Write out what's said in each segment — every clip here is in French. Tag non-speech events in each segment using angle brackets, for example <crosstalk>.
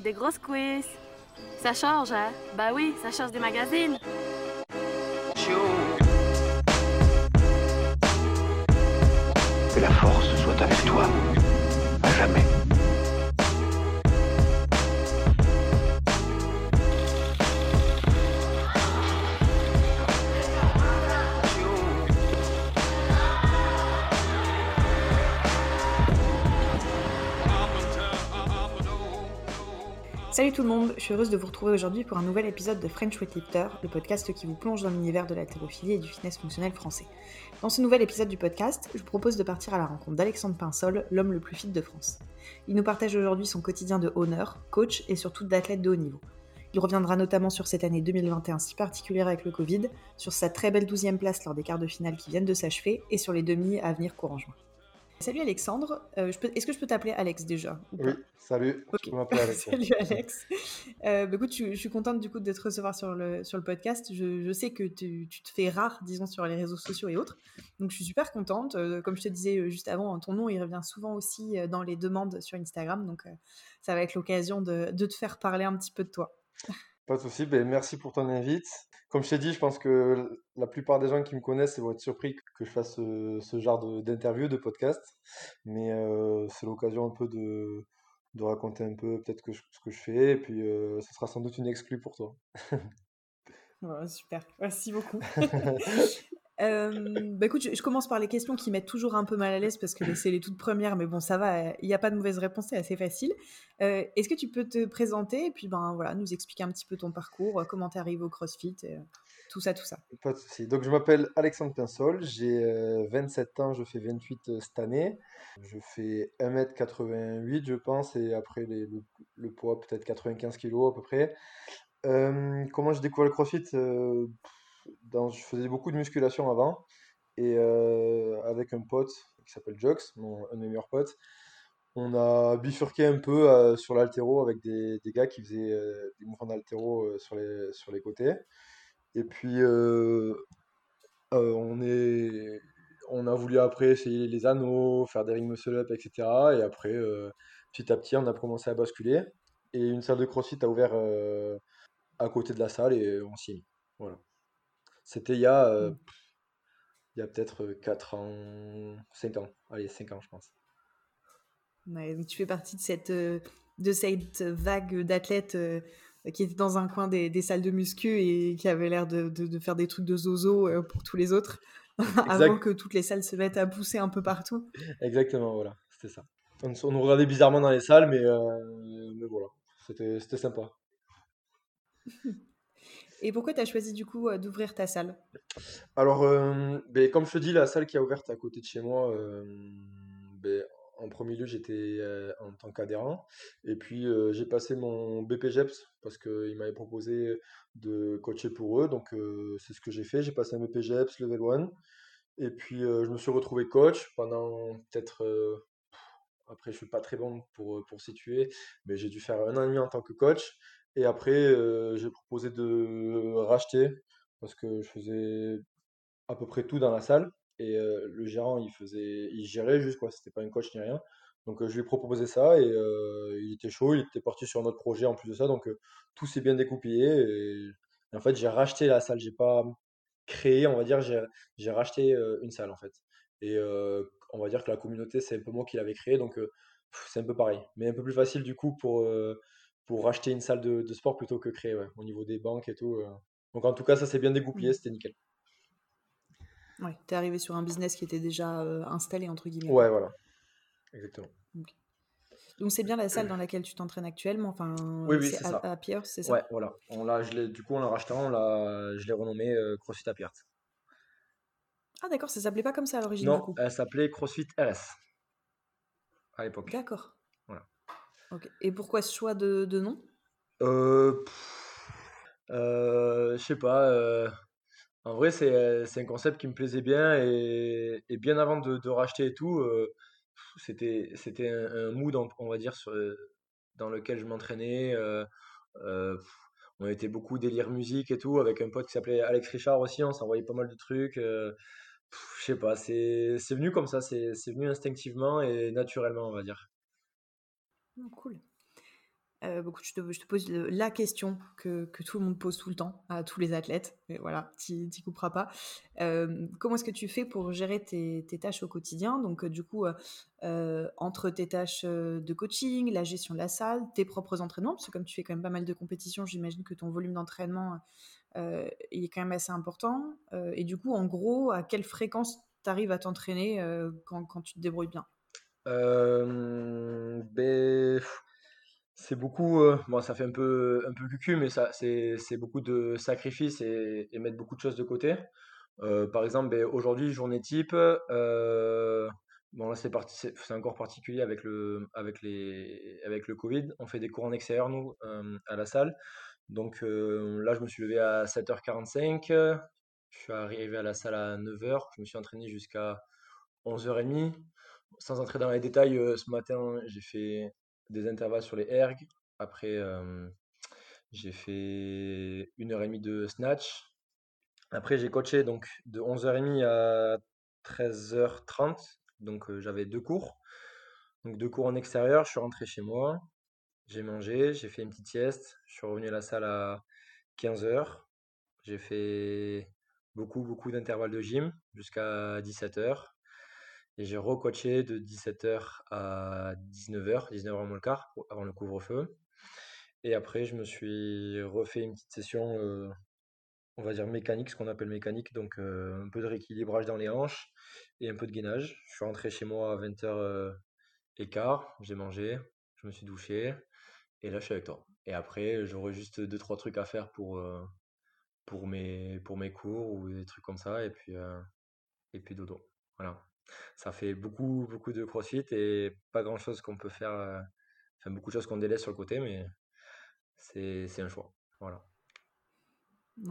des grosses quiz. Ça change, hein? Bah oui, ça change des magazines. Tout le monde, je suis heureuse de vous retrouver aujourd'hui pour un nouvel épisode de French Weightlifter, le podcast qui vous plonge dans l'univers de l'haltérophilie et du fitness fonctionnel français. Dans ce nouvel épisode du podcast, je vous propose de partir à la rencontre d'Alexandre Pinsol, l'homme le plus fit de France. Il nous partage aujourd'hui son quotidien de honneur, coach et surtout d'athlète de haut niveau. Il reviendra notamment sur cette année 2021 si particulière avec le Covid, sur sa très belle 12e place lors des quarts de finale qui viennent de s'achever et sur les demi à venir courant juin. Salut Alexandre, euh, est-ce que je peux t'appeler Alex déjà ou Oui, salut, Ok. je m'appelle Alex. <laughs> Salut Alex. Euh, bah, écoute, je, je suis contente du coup de te recevoir sur le, sur le podcast. Je, je sais que tu, tu te fais rare, disons, sur les réseaux sociaux et autres. Donc je suis super contente. Euh, comme je te disais juste avant, ton nom il revient souvent aussi dans les demandes sur Instagram. Donc ça va être l'occasion de, de te faire parler un petit peu de toi. Pas de souci, ben, merci pour ton invite. Comme je t'ai dit, je pense que la plupart des gens qui me connaissent vont être surpris que je fasse ce, ce genre d'interview, de, podcast. Mais euh, c'est l'occasion un peu de, de raconter un peu peut-être que je- ce que je fais. Et puis, euh, ce sera sans doute une exclue pour toi. <laughs> Super, merci beaucoup. <laughs> <laughs> Euh, bah écoute, je, je commence par les questions qui mettent toujours un peu mal à l'aise parce que c'est les toutes premières, mais bon, ça va, il n'y a pas de mauvaise réponse, c'est assez facile. Euh, Est-ce que tu peux te présenter et puis ben voilà, nous expliquer un petit peu ton parcours, euh, comment tu arrivé au CrossFit, euh, tout ça, tout ça. Pas de souci. Donc, je m'appelle Alexandre Pinsol, j'ai euh, 27 ans, je fais 28 euh, cette année. Je fais 1m88, je pense, et après le, poids, peut-être 95 kg à peu près. Euh, comment j'ai découvert le CrossFit? Euh, je faisais beaucoup de musculation avant, et euh, avec un pote qui s'appelle Jox, mon, un de mes meilleurs potes, on a bifurqué un peu euh, sur l'haltéro avec des, gars qui faisaient euh, des mouvements d'haltéro euh, sur les côtés. Et puis, on est, on a voulu après essayer les anneaux, faire des ring muscle up, etc. Et après, petit à petit, on a commencé à basculer. Et une salle de CrossFit a ouvert à côté de la salle et on s'y est mis. Voilà. C'était il y a, euh, Mm. il y a peut-être 4 ans, 5 ans. Allez, 5 ans, je pense. Ouais, donc tu fais partie de cette, de cette vague d'athlètes qui étaient dans un coin des, des salles de muscu et qui avaient l'air de, de- de faire des trucs de zozo euh, pour tous les autres, <laughs> avant que toutes les salles se mettent à pousser un peu partout. Exactement, voilà. C'était ça. On, on nous regardait bizarrement dans les salles, mais, euh, mais voilà. C'était, sympa. <laughs> Et pourquoi tu as choisi du coup euh, d'ouvrir ta salle? Alors, euh, ben, comme je te dis, la salle qui a ouvert à côté de chez moi, euh, ben, en premier lieu, j'étais euh, en tant qu'adhérent. Et puis, euh, j'ai passé mon BPGEPS parce qu'ils m'avaient proposé de coacher pour eux. Donc, euh, c'est ce que j'ai fait. J'ai passé un BPGEPS Level 1. Et puis, je me suis retrouvé coach pendant peut-être. après, je suis pas très bon pour, pour situer, mais j'ai dû faire un an et demi en tant que coach. Et après, j'ai proposé de racheter parce que je faisais à peu près tout dans la salle. Et euh, le gérant, il faisait, il gérait juste quoi, c'était pas un coach ni rien. Donc euh, je lui ai proposé ça et euh, il était chaud, il était parti sur un autre projet en plus de ça. Donc euh, tout s'est bien découpillé. Et, et en fait, j'ai racheté la salle, j'ai pas créé, on va dire, j'ai racheté euh, une salle en fait. Et on va dire que la communauté, c'est un peu moi qui l'avais créée, donc c'est un peu pareil. Mais un peu plus facile du coup pour, pour racheter une salle de, de sport plutôt que créer, ouais, au niveau des banques et tout. Donc en tout cas, ça s'est bien dégoupillé, Mm. c'était nickel. Ouais, t'es arrivé sur un business qui était déjà euh, installé entre guillemets. Ouais, voilà, exactement. Donc c'est bien la salle dans laquelle tu t'entraînes actuellement. Enfin, Oui, oui, c'est à, ça. à Pierre, c'est ça? Ouais, voilà. On l'a, je l'ai, du coup, on l'a racheté, on l'a, je l'ai renommé euh, CrossFit Appiart. Ah d'accord, ça s'appelait pas comme ça à l'origine du Non, coup? elle s'appelait CrossFit RS à l'époque. D'accord. Voilà. Ok. Et pourquoi ce choix de, de nom? Euh, euh, je sais pas. euh, en vrai, c'est, euh, c'est un concept qui me plaisait bien et, et bien avant de, de racheter et tout, euh, c'était, un, mood, on, va dire, euh, dans lequel je m'entraînais. on était beaucoup délire musique et tout, avec un pote qui s'appelait Alex Richard aussi, on s'envoyait pas mal de trucs. je sais pas, c'est, venu comme ça, c'est, venu instinctivement et naturellement, on va dire. Oh, Cool. Euh, je, te, je, te, pose la question que, que, tout le monde pose tout le temps à tous les athlètes. Mais voilà, tu n'y couperas pas. Euh, comment est-ce que tu fais pour gérer tes, tes tâches au quotidien? Donc, euh, du coup, entre tes tâches de coaching, la gestion de la salle, tes propres entraînements, parce que comme tu fais quand même pas mal de compétitions, j'imagine que ton volume d'entraînement est quand même assez important. et du coup, en gros, à quelle fréquence tu arrives à t'entraîner quand, quand, tu te débrouilles bien? Ben, c'est beaucoup, euh, bon, ça fait un peu, un peu cucu, mais ça, c'est, beaucoup de sacrifices et, et mettre beaucoup de choses de côté. Euh, par exemple, ben, aujourd'hui, journée type, euh, bon là c'est parti, c'est encore particulier avec le, avec les, avec le Covid. On fait des cours en extérieur nous à la salle. Donc là, je me suis levé à 7h45. Je suis arrivé à la salle à 9h. Je me suis entraîné jusqu'à 11h30. Sans entrer dans les détails, ce matin, j'ai fait des intervalles sur les ergs. Après, j'ai fait une heure et demie de snatch. Après, j'ai coaché donc de 11h30 à 13h30. Donc, j'avais deux cours. Donc, deux cours en extérieur. Je suis rentré chez moi. J'ai mangé. J'ai fait une petite sieste. Je suis revenu à la salle à 15h. J'ai fait beaucoup, beaucoup d'intervalles de gym jusqu'à 17h. Et j'ai recoaché de 17h à 19h, 19h moins le quart, avant le couvre-feu. Et après, je me suis refait une petite session, euh, on va dire mécanique, ce qu'on appelle mécanique, donc euh, un peu de rééquilibrage dans les hanches et un peu de gainage. Je suis rentré chez moi à 20h euh, j'ai mangé, je me suis douché, et là je suis avec toi. Et après, j'aurai juste deux trois trucs à faire pour, pour, mes, pour mes cours ou des trucs comme ça, et puis, et puis dodo. Voilà ça fait beaucoup, beaucoup de crossfit et pas grand chose qu'on peut faire, euh, enfin beaucoup de choses qu'on délaisse sur le côté, mais c'est un choix. Voilà.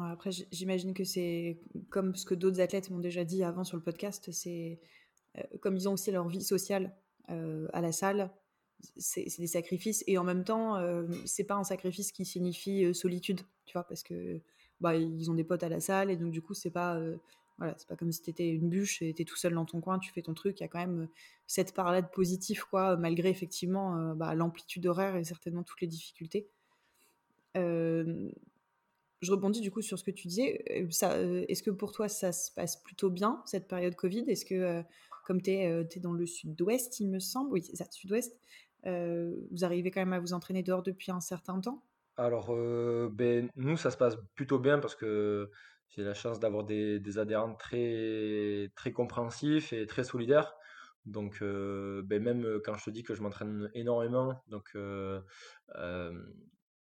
après, j'imagine que c'est comme ce que d'autres athlètes m'ont déjà dit avant sur le podcast, c'est euh, comme ils ont aussi leur vie sociale euh, à la salle, c'est des sacrifices et en même temps, c'est pas un sacrifice qui signifie solitude, tu vois, parce que bah, ils ont des potes à la salle et donc du coup, c'est pas voilà, c'est pas comme si tu étais une bûche et tu tout seul dans ton coin, tu fais ton truc. Il y a quand même euh, cette part-là de positif, quoi, malgré effectivement euh, bah, l'amplitude horaire et certainement toutes les difficultés. Euh, je rebondis du coup sur ce que tu disais. Est-ce que pour toi ça se passe plutôt bien cette période Covid? Est-ce que, comme tu es, dans le sud-ouest, il me semble, oui, c'est ça, sud-ouest, vous arrivez quand même à vous entraîner dehors depuis un certain temps? Alors, ben, nous, ça se passe plutôt bien parce que j'ai la chance d'avoir des, adhérents très, très compréhensifs et très solidaires. Donc, euh, ben même euh, quand je te dis que je m'entraîne énormément, donc euh,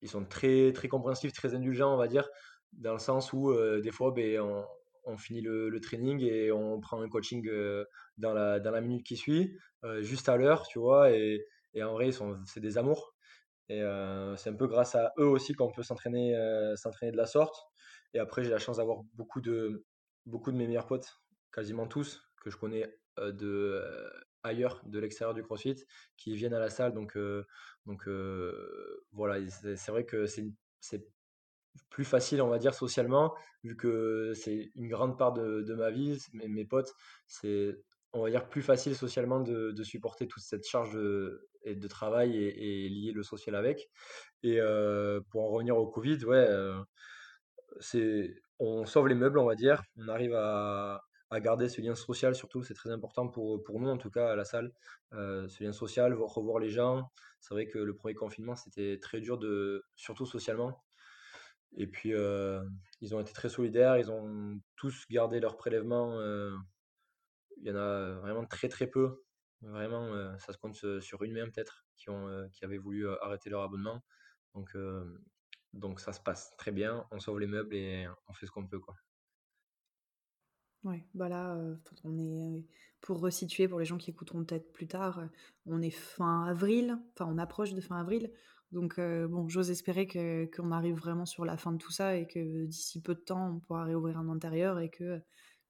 ils sont très, très compréhensifs, très indulgents, on va dire, dans le sens où des fois, ben, on, finit le, training et on prend un coaching dans, la, dans la minute qui suit, juste à l'heure, tu vois, et, et en vrai, c'est des amours. Et c'est un peu grâce à eux aussi qu'on peut s'entraîner de la sorte. Et après, j'ai la chance d'avoir beaucoup de, beaucoup de mes meilleurs potes, quasiment tous, que je connais de ailleurs, de l'extérieur du CrossFit, qui viennent à la salle. Donc, donc voilà, c'est vrai que c'est plus facile, on va dire, socialement, vu que c'est une grande part de, ma vie. Mes, potes, c'est, on va dire, plus facile socialement de, de supporter toute cette charge de, de travail et, lier le social avec. Et pour en revenir au Covid, ouais on sauve les meubles, on va dire. On arrive à, garder ce lien social, surtout, c'est très important pour, nous, en tout cas, à la salle. Euh, ce lien social, revoir les gens. C'est vrai que le premier confinement, c'était très dur, surtout socialement. Et puis, euh, ils ont été très solidaires, ils ont tous gardé leur prélèvement. Euh, il y en a vraiment très, très peu. Vraiment, ça se compte sur une main, peut-être, qui, ont, qui avaient voulu arrêter leur abonnement. Donc ça se passe très bien, on sauve les meubles et on fait ce qu'on peut. Quoi. Ouais, bah là, euh, on est, pour resituer, pour les gens qui écouteront peut-être plus tard, euh, on est fin avril, enfin on approche de fin avril. Donc euh, bon, j'ose espérer que, qu'on arrive vraiment sur la fin de tout ça et que d'ici peu de temps, on pourra réouvrir un intérieur et que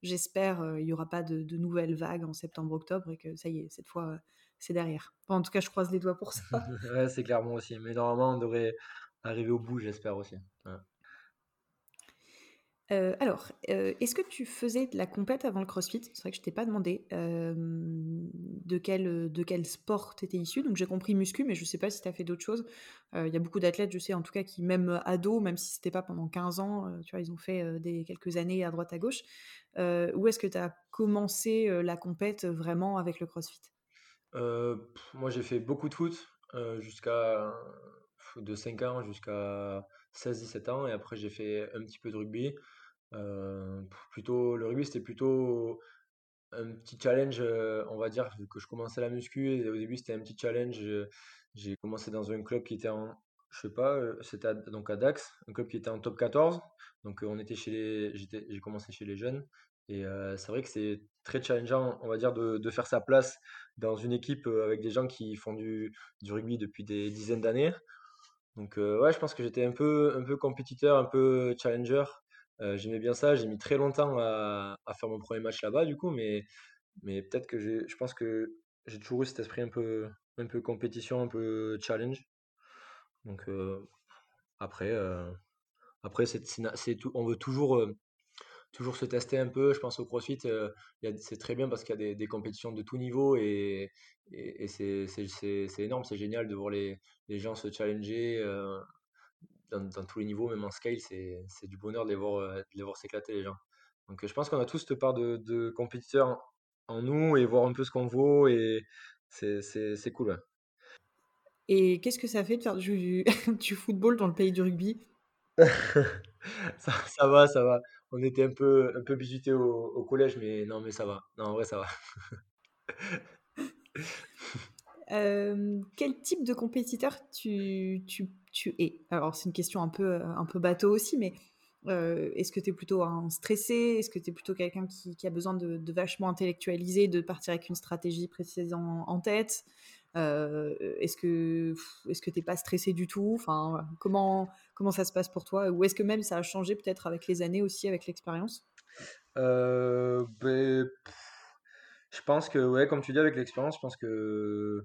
j'espère il n'y aura pas de, de, nouvelles vagues en septembre-octobre et que ça y est, cette fois, c'est derrière. en tout cas, je croise les doigts pour ça. <laughs> ouais, c'est clairement aussi. Mais normalement, on devrait arriver au bout, j'espère aussi. Euh, alors, euh, est-ce que tu faisais de la compète avant le CrossFit? C'est vrai que je t'ai pas demandé, hem, de quel, de quel sport tu étais issu. Donc j'ai compris muscu, mais je sais pas si tu as fait d'autres choses. Il y a beaucoup d'athlètes, je sais en tout cas qui même, ados, même si c'était pas pendant 15 ans, tu vois, ils ont fait, des quelques années à droite à gauche. Où est-ce que tu as commencé, la compète, vraiment avec le CrossFit? Moi j'ai fait beaucoup de foot, jusqu'à de 5 ans jusqu'à 16-17 ans et après j'ai fait un petit peu de rugby. Heu, plutôt le rugby, c'était plutôt un petit challenge, heu, on va dire, que je commençais la muscu et au début, c'était un petit challenge, heu, j'ai commencé dans un club qui était en je sais pas, c'était donc à Dax, un club qui était en top 14. Donc, on était chez les j'ai commencé chez les jeunes et c'est vrai que c'est très challengeant, on va dire, de faire sa place dans une équipe, avec des gens qui font du rugby depuis des dizaines d'années. Donc, heu, ouais, je pense que j'étais un peu un peu compétiteur, un peu challenger. Heu, j'aimais bien ça. J'ai mis très longtemps à faire mon premier match là-bas du coup, mais mais peut-être que je pense que j'ai toujours eu cet esprit un peu un peu compétition, un peu challenge. Donc, heu, après, après on veut toujours, toujours se tester un peu. Je pense au CrossFit, c'est très bien parce qu'il y a des des compétitions de tout niveau et et et c'est c'est c'est c'est énorme, c'est génial de voir les les gens se challenger, heu, dans dans tous les niveaux, même en scale, c'est c'est du bonheur de les voir, heu, de les voir s'éclater les gens. Donc, heu, je pense qu'on a tous cette part de de compétiteur en nous et voir un peu ce qu'on vaut et c'est c'est c'est cool, ouais. Et qu'est-ce que ça fait de faire du <laughs> du football dans le pays du rugby? <laughs> Ça ça va, ça va. On était un peu un peu bizutés au au collège, mais non, mais ça va. Non, en vrai, ça va. <laughs> Hem, <laughs> quel type de compétiteur tu tu tu es? Alors c'est une question un peu, heu, un peu bateau aussi, mais, heu, est-ce que tu es plutôt un stressé? Est-ce que tu es plutôt quelqu'un qui a besoin de vachement intellectualiser, de partir avec une stratégie précise en tête? Est-ce que est-ce que tu es pas stressé du tout? Enfin, comment comment ça se passe pour toi? Ou est-ce que même ça a changé peut-être avec les années aussi, avec l'expérience? Beh, je pense que, ouais, comme tu dis, avec l'expérience, je pense que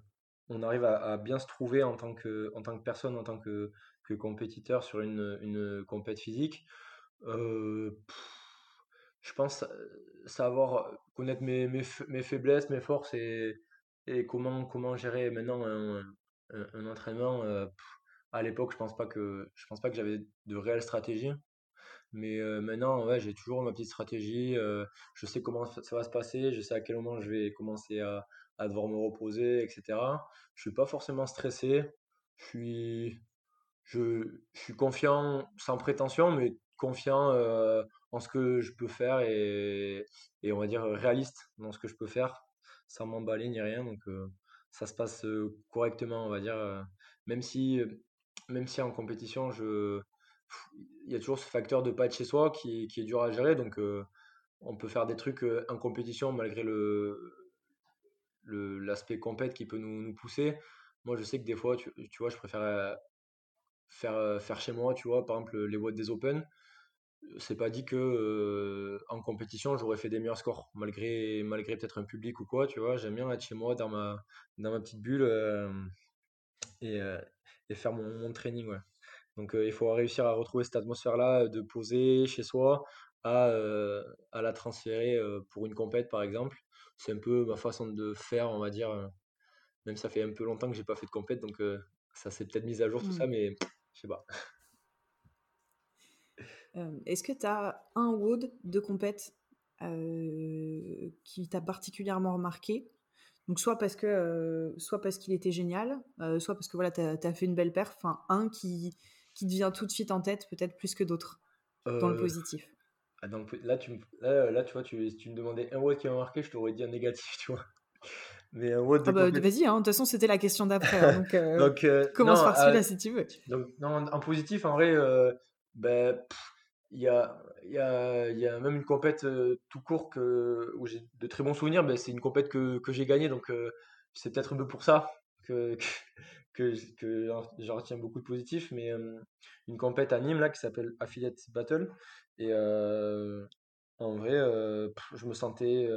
on arrive à bien se trouver en tant que en tant que personne, en tant que compétiteur sur une, une, compète physique. Heu, je pense, heu, savoir connaître mes mes faiblesses, mes forces et et comment comment gérer maintenant un un entraînement, heu, à l'époque, je pense pas que je pense pas que j'avais de réelle stratégie. Mais maintenant, ouais, j'ai toujours ma petite stratégie, je sais comment ça va se passer, je sais à quel moment je vais commencer à à devoir me reposer et cetera. Je suis pas forcément stressé, je suis je suis confiant, sans prétention, mais confiant, en ce que je peux faire et et on va dire, réaliste dans ce que je peux faire, sans m'emballer ni rien donc ça se passe, correctement, on va dire, même si, même si en compétition, je il y a toujours ce facteur de pas être chez soi qui est dur à gérer donc heu, on peut faire des trucs, heu, en compétition malgré le l'aspect compète qui peut nous pousser. Moi, je sais que des fois, tu vois, je préfère, heu, faire, faire chez moi, tu vois? Par exemple, les WOD des Open, c'est pas dit que, en compétition, j'aurais fait des meilleurs scores malgré malgré peut-être un public ou quoi, tu vois? J'aime bien être chez moi dans ma dans ma petite bulle, et faire mon mon training, ouais. Donc il faut réussir à retrouver cette atmosphère-là, de poser chez soi à, à la transférer, pour une compète, par exemple. C'est un peu ma façon de faire, on va dire, même ça fait un peu longtemps que j'ai pas fait de compète donc ça s'est peut-être mis à jour tout Mmh. ça mais je sais pas. <laughs> Est-ce que tu as un WOD de compète, qui t'a particulièrement remarqué? Donc soit parce que, soit parce qu'il était génial, soit parce que voilà, tu as fait une belle perf, enfin un qui qui te vient tout de suite en tête, peut-être plus que d'autres, dans le Heu, positif? ah là tu me là là tu vois, tu si tu me demandais un WOD qui m'a marqué, je t'aurais dit un négatif, <laughs> tu vois? Mais un Ah bah, vas-y, hein, de toute façon, c'était la question d'après, hein, donc heu, <laughs> donc non, commence par ah celui-là si tu veux. donc non, en positif, en vrai, beh, il y a il y a il y a même une compète, tout court que où j'ai de très bons souvenirs, beh, c'est une compète que que j'ai gagnée donc c'est peut-être un peu pour ça que <laughs> que j que j'en retiens beaucoup de positif mais une compète à Nîmes là qui s'appelle Affiliate Battle et en vrai, je me sentais,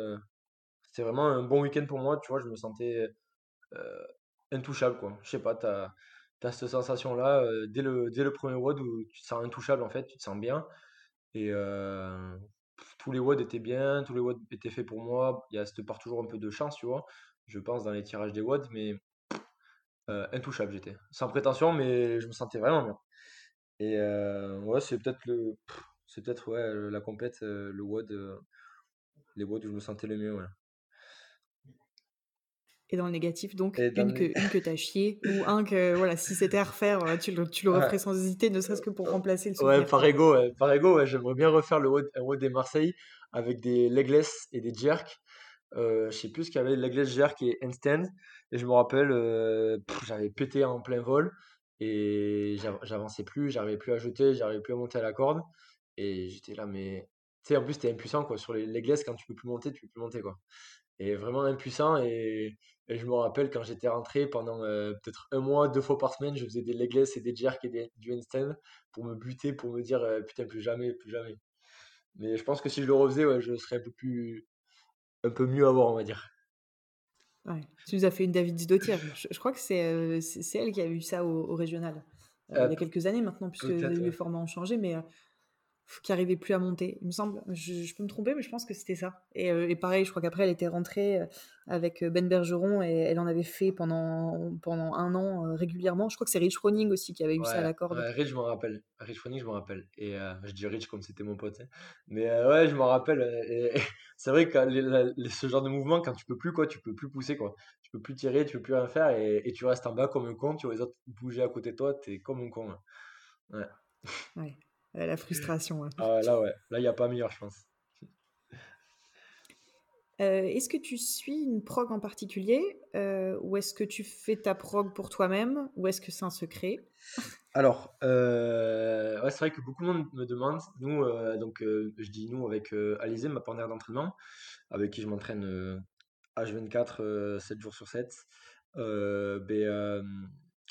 c'était vraiment un bon week-end pour moi, tu vois? Je me sentais, intouchable quoi. Je sais pas, tu as cette sensation-là, heu, dès le dès le 1er WOD où tu te sens intouchable en fait, tu te sens bien Et tous les WOD étaient bien, tous les WOD étaient faits pour moi. Il y a cette part toujours un peu de chance, tu vois, je pense, dans les tirages des WOD, mais euh, intouchable j'étais. Sans prétention, mais je me sentais vraiment bien. Et euh, ouais, c'est peut-être le, c'est peut-être ouais, la compète, euh, le WOD, les WOD où je me sentais le mieux, ouais. Et dans le négatif, donc, une, que, une que t'as chié, ou un que, voilà, si c'était à refaire, tu le, tu le referais sans hésiter, ne serait-ce que pour remplacer le souvenir. Ouais, par ego, par ego ouais, j'aimerais bien refaire le WOD des Marseille avec des legless et des jerks. Euh, je sais plus ce qu'il y avait, legless, jerk et handstand. Et je me rappelle, euh, j'avais pété en plein vol et j'avançais plus, j'arrivais plus à jeter, j'arrivais plus à monter à la corde. Et j'étais là, mais tu sais, en plus, t'es impuissant quoi. Sur les quand tu peux plus monter, tu peux plus monter quoi. Et vraiment impuissant. Et, je me rappelle quand j'étais rentré pendant euh, peut-être un mois, deux fois par semaine, je faisais des legless et des jerks et des, du handstand pour me buter, pour me dire putain, plus jamais, plus jamais. Mais je pense que si je le refaisais, je serais un peu plus, un peu mieux à voir, on va dire. Ouais. Tu nous as fait une David Zidotier. Je, je crois que c'est euh, c'est elle qui a eu ça au, régional. il y a quelques années maintenant, puisque les formats ont changé, mais qui arrivait plus à monter, il me semble. Je, peux me tromper, mais je pense que c'était ça. Et, euh, et, pareil, je crois qu'après, elle était rentrée euh, avec euh, Ben Bergeron et elle en avait fait pendant, pendant un an régulièrement. Je crois que c'est Rich Froning aussi qui avait eu ça à la corde. Ouais, Rich, je m'en rappelle. Rich Froning, je m'en rappelle. Et je dis Rich comme c'était mon pote. Hein. Mais ouais, je m'en rappelle. Et, <laughs> c'est vrai que ce genre de mouvement, quand tu peux plus, quoi, tu peux plus pousser, quoi. Tu peux plus tirer, tu peux plus rien faire et, et tu restes en bas comme un con. Tu vois les autres bouger à côté de toi, t'es comme un con. Hein. Ouais. ouais la frustration. Ah, là, ouais. Là, il n'y a pas meilleur, je pense. Euh, est-ce que tu suis une prog en particulier euh, ou est-ce que tu fais ta prog pour toi-même ou est-ce que c'est un secret? Alors, euh, ouais, c'est vrai que beaucoup de monde me demande. Nous, donc, je dis nous avec Alizé, ma partenaire d'entraînement, avec qui je m'entraîne H24, 7 jours sur 7. Ben,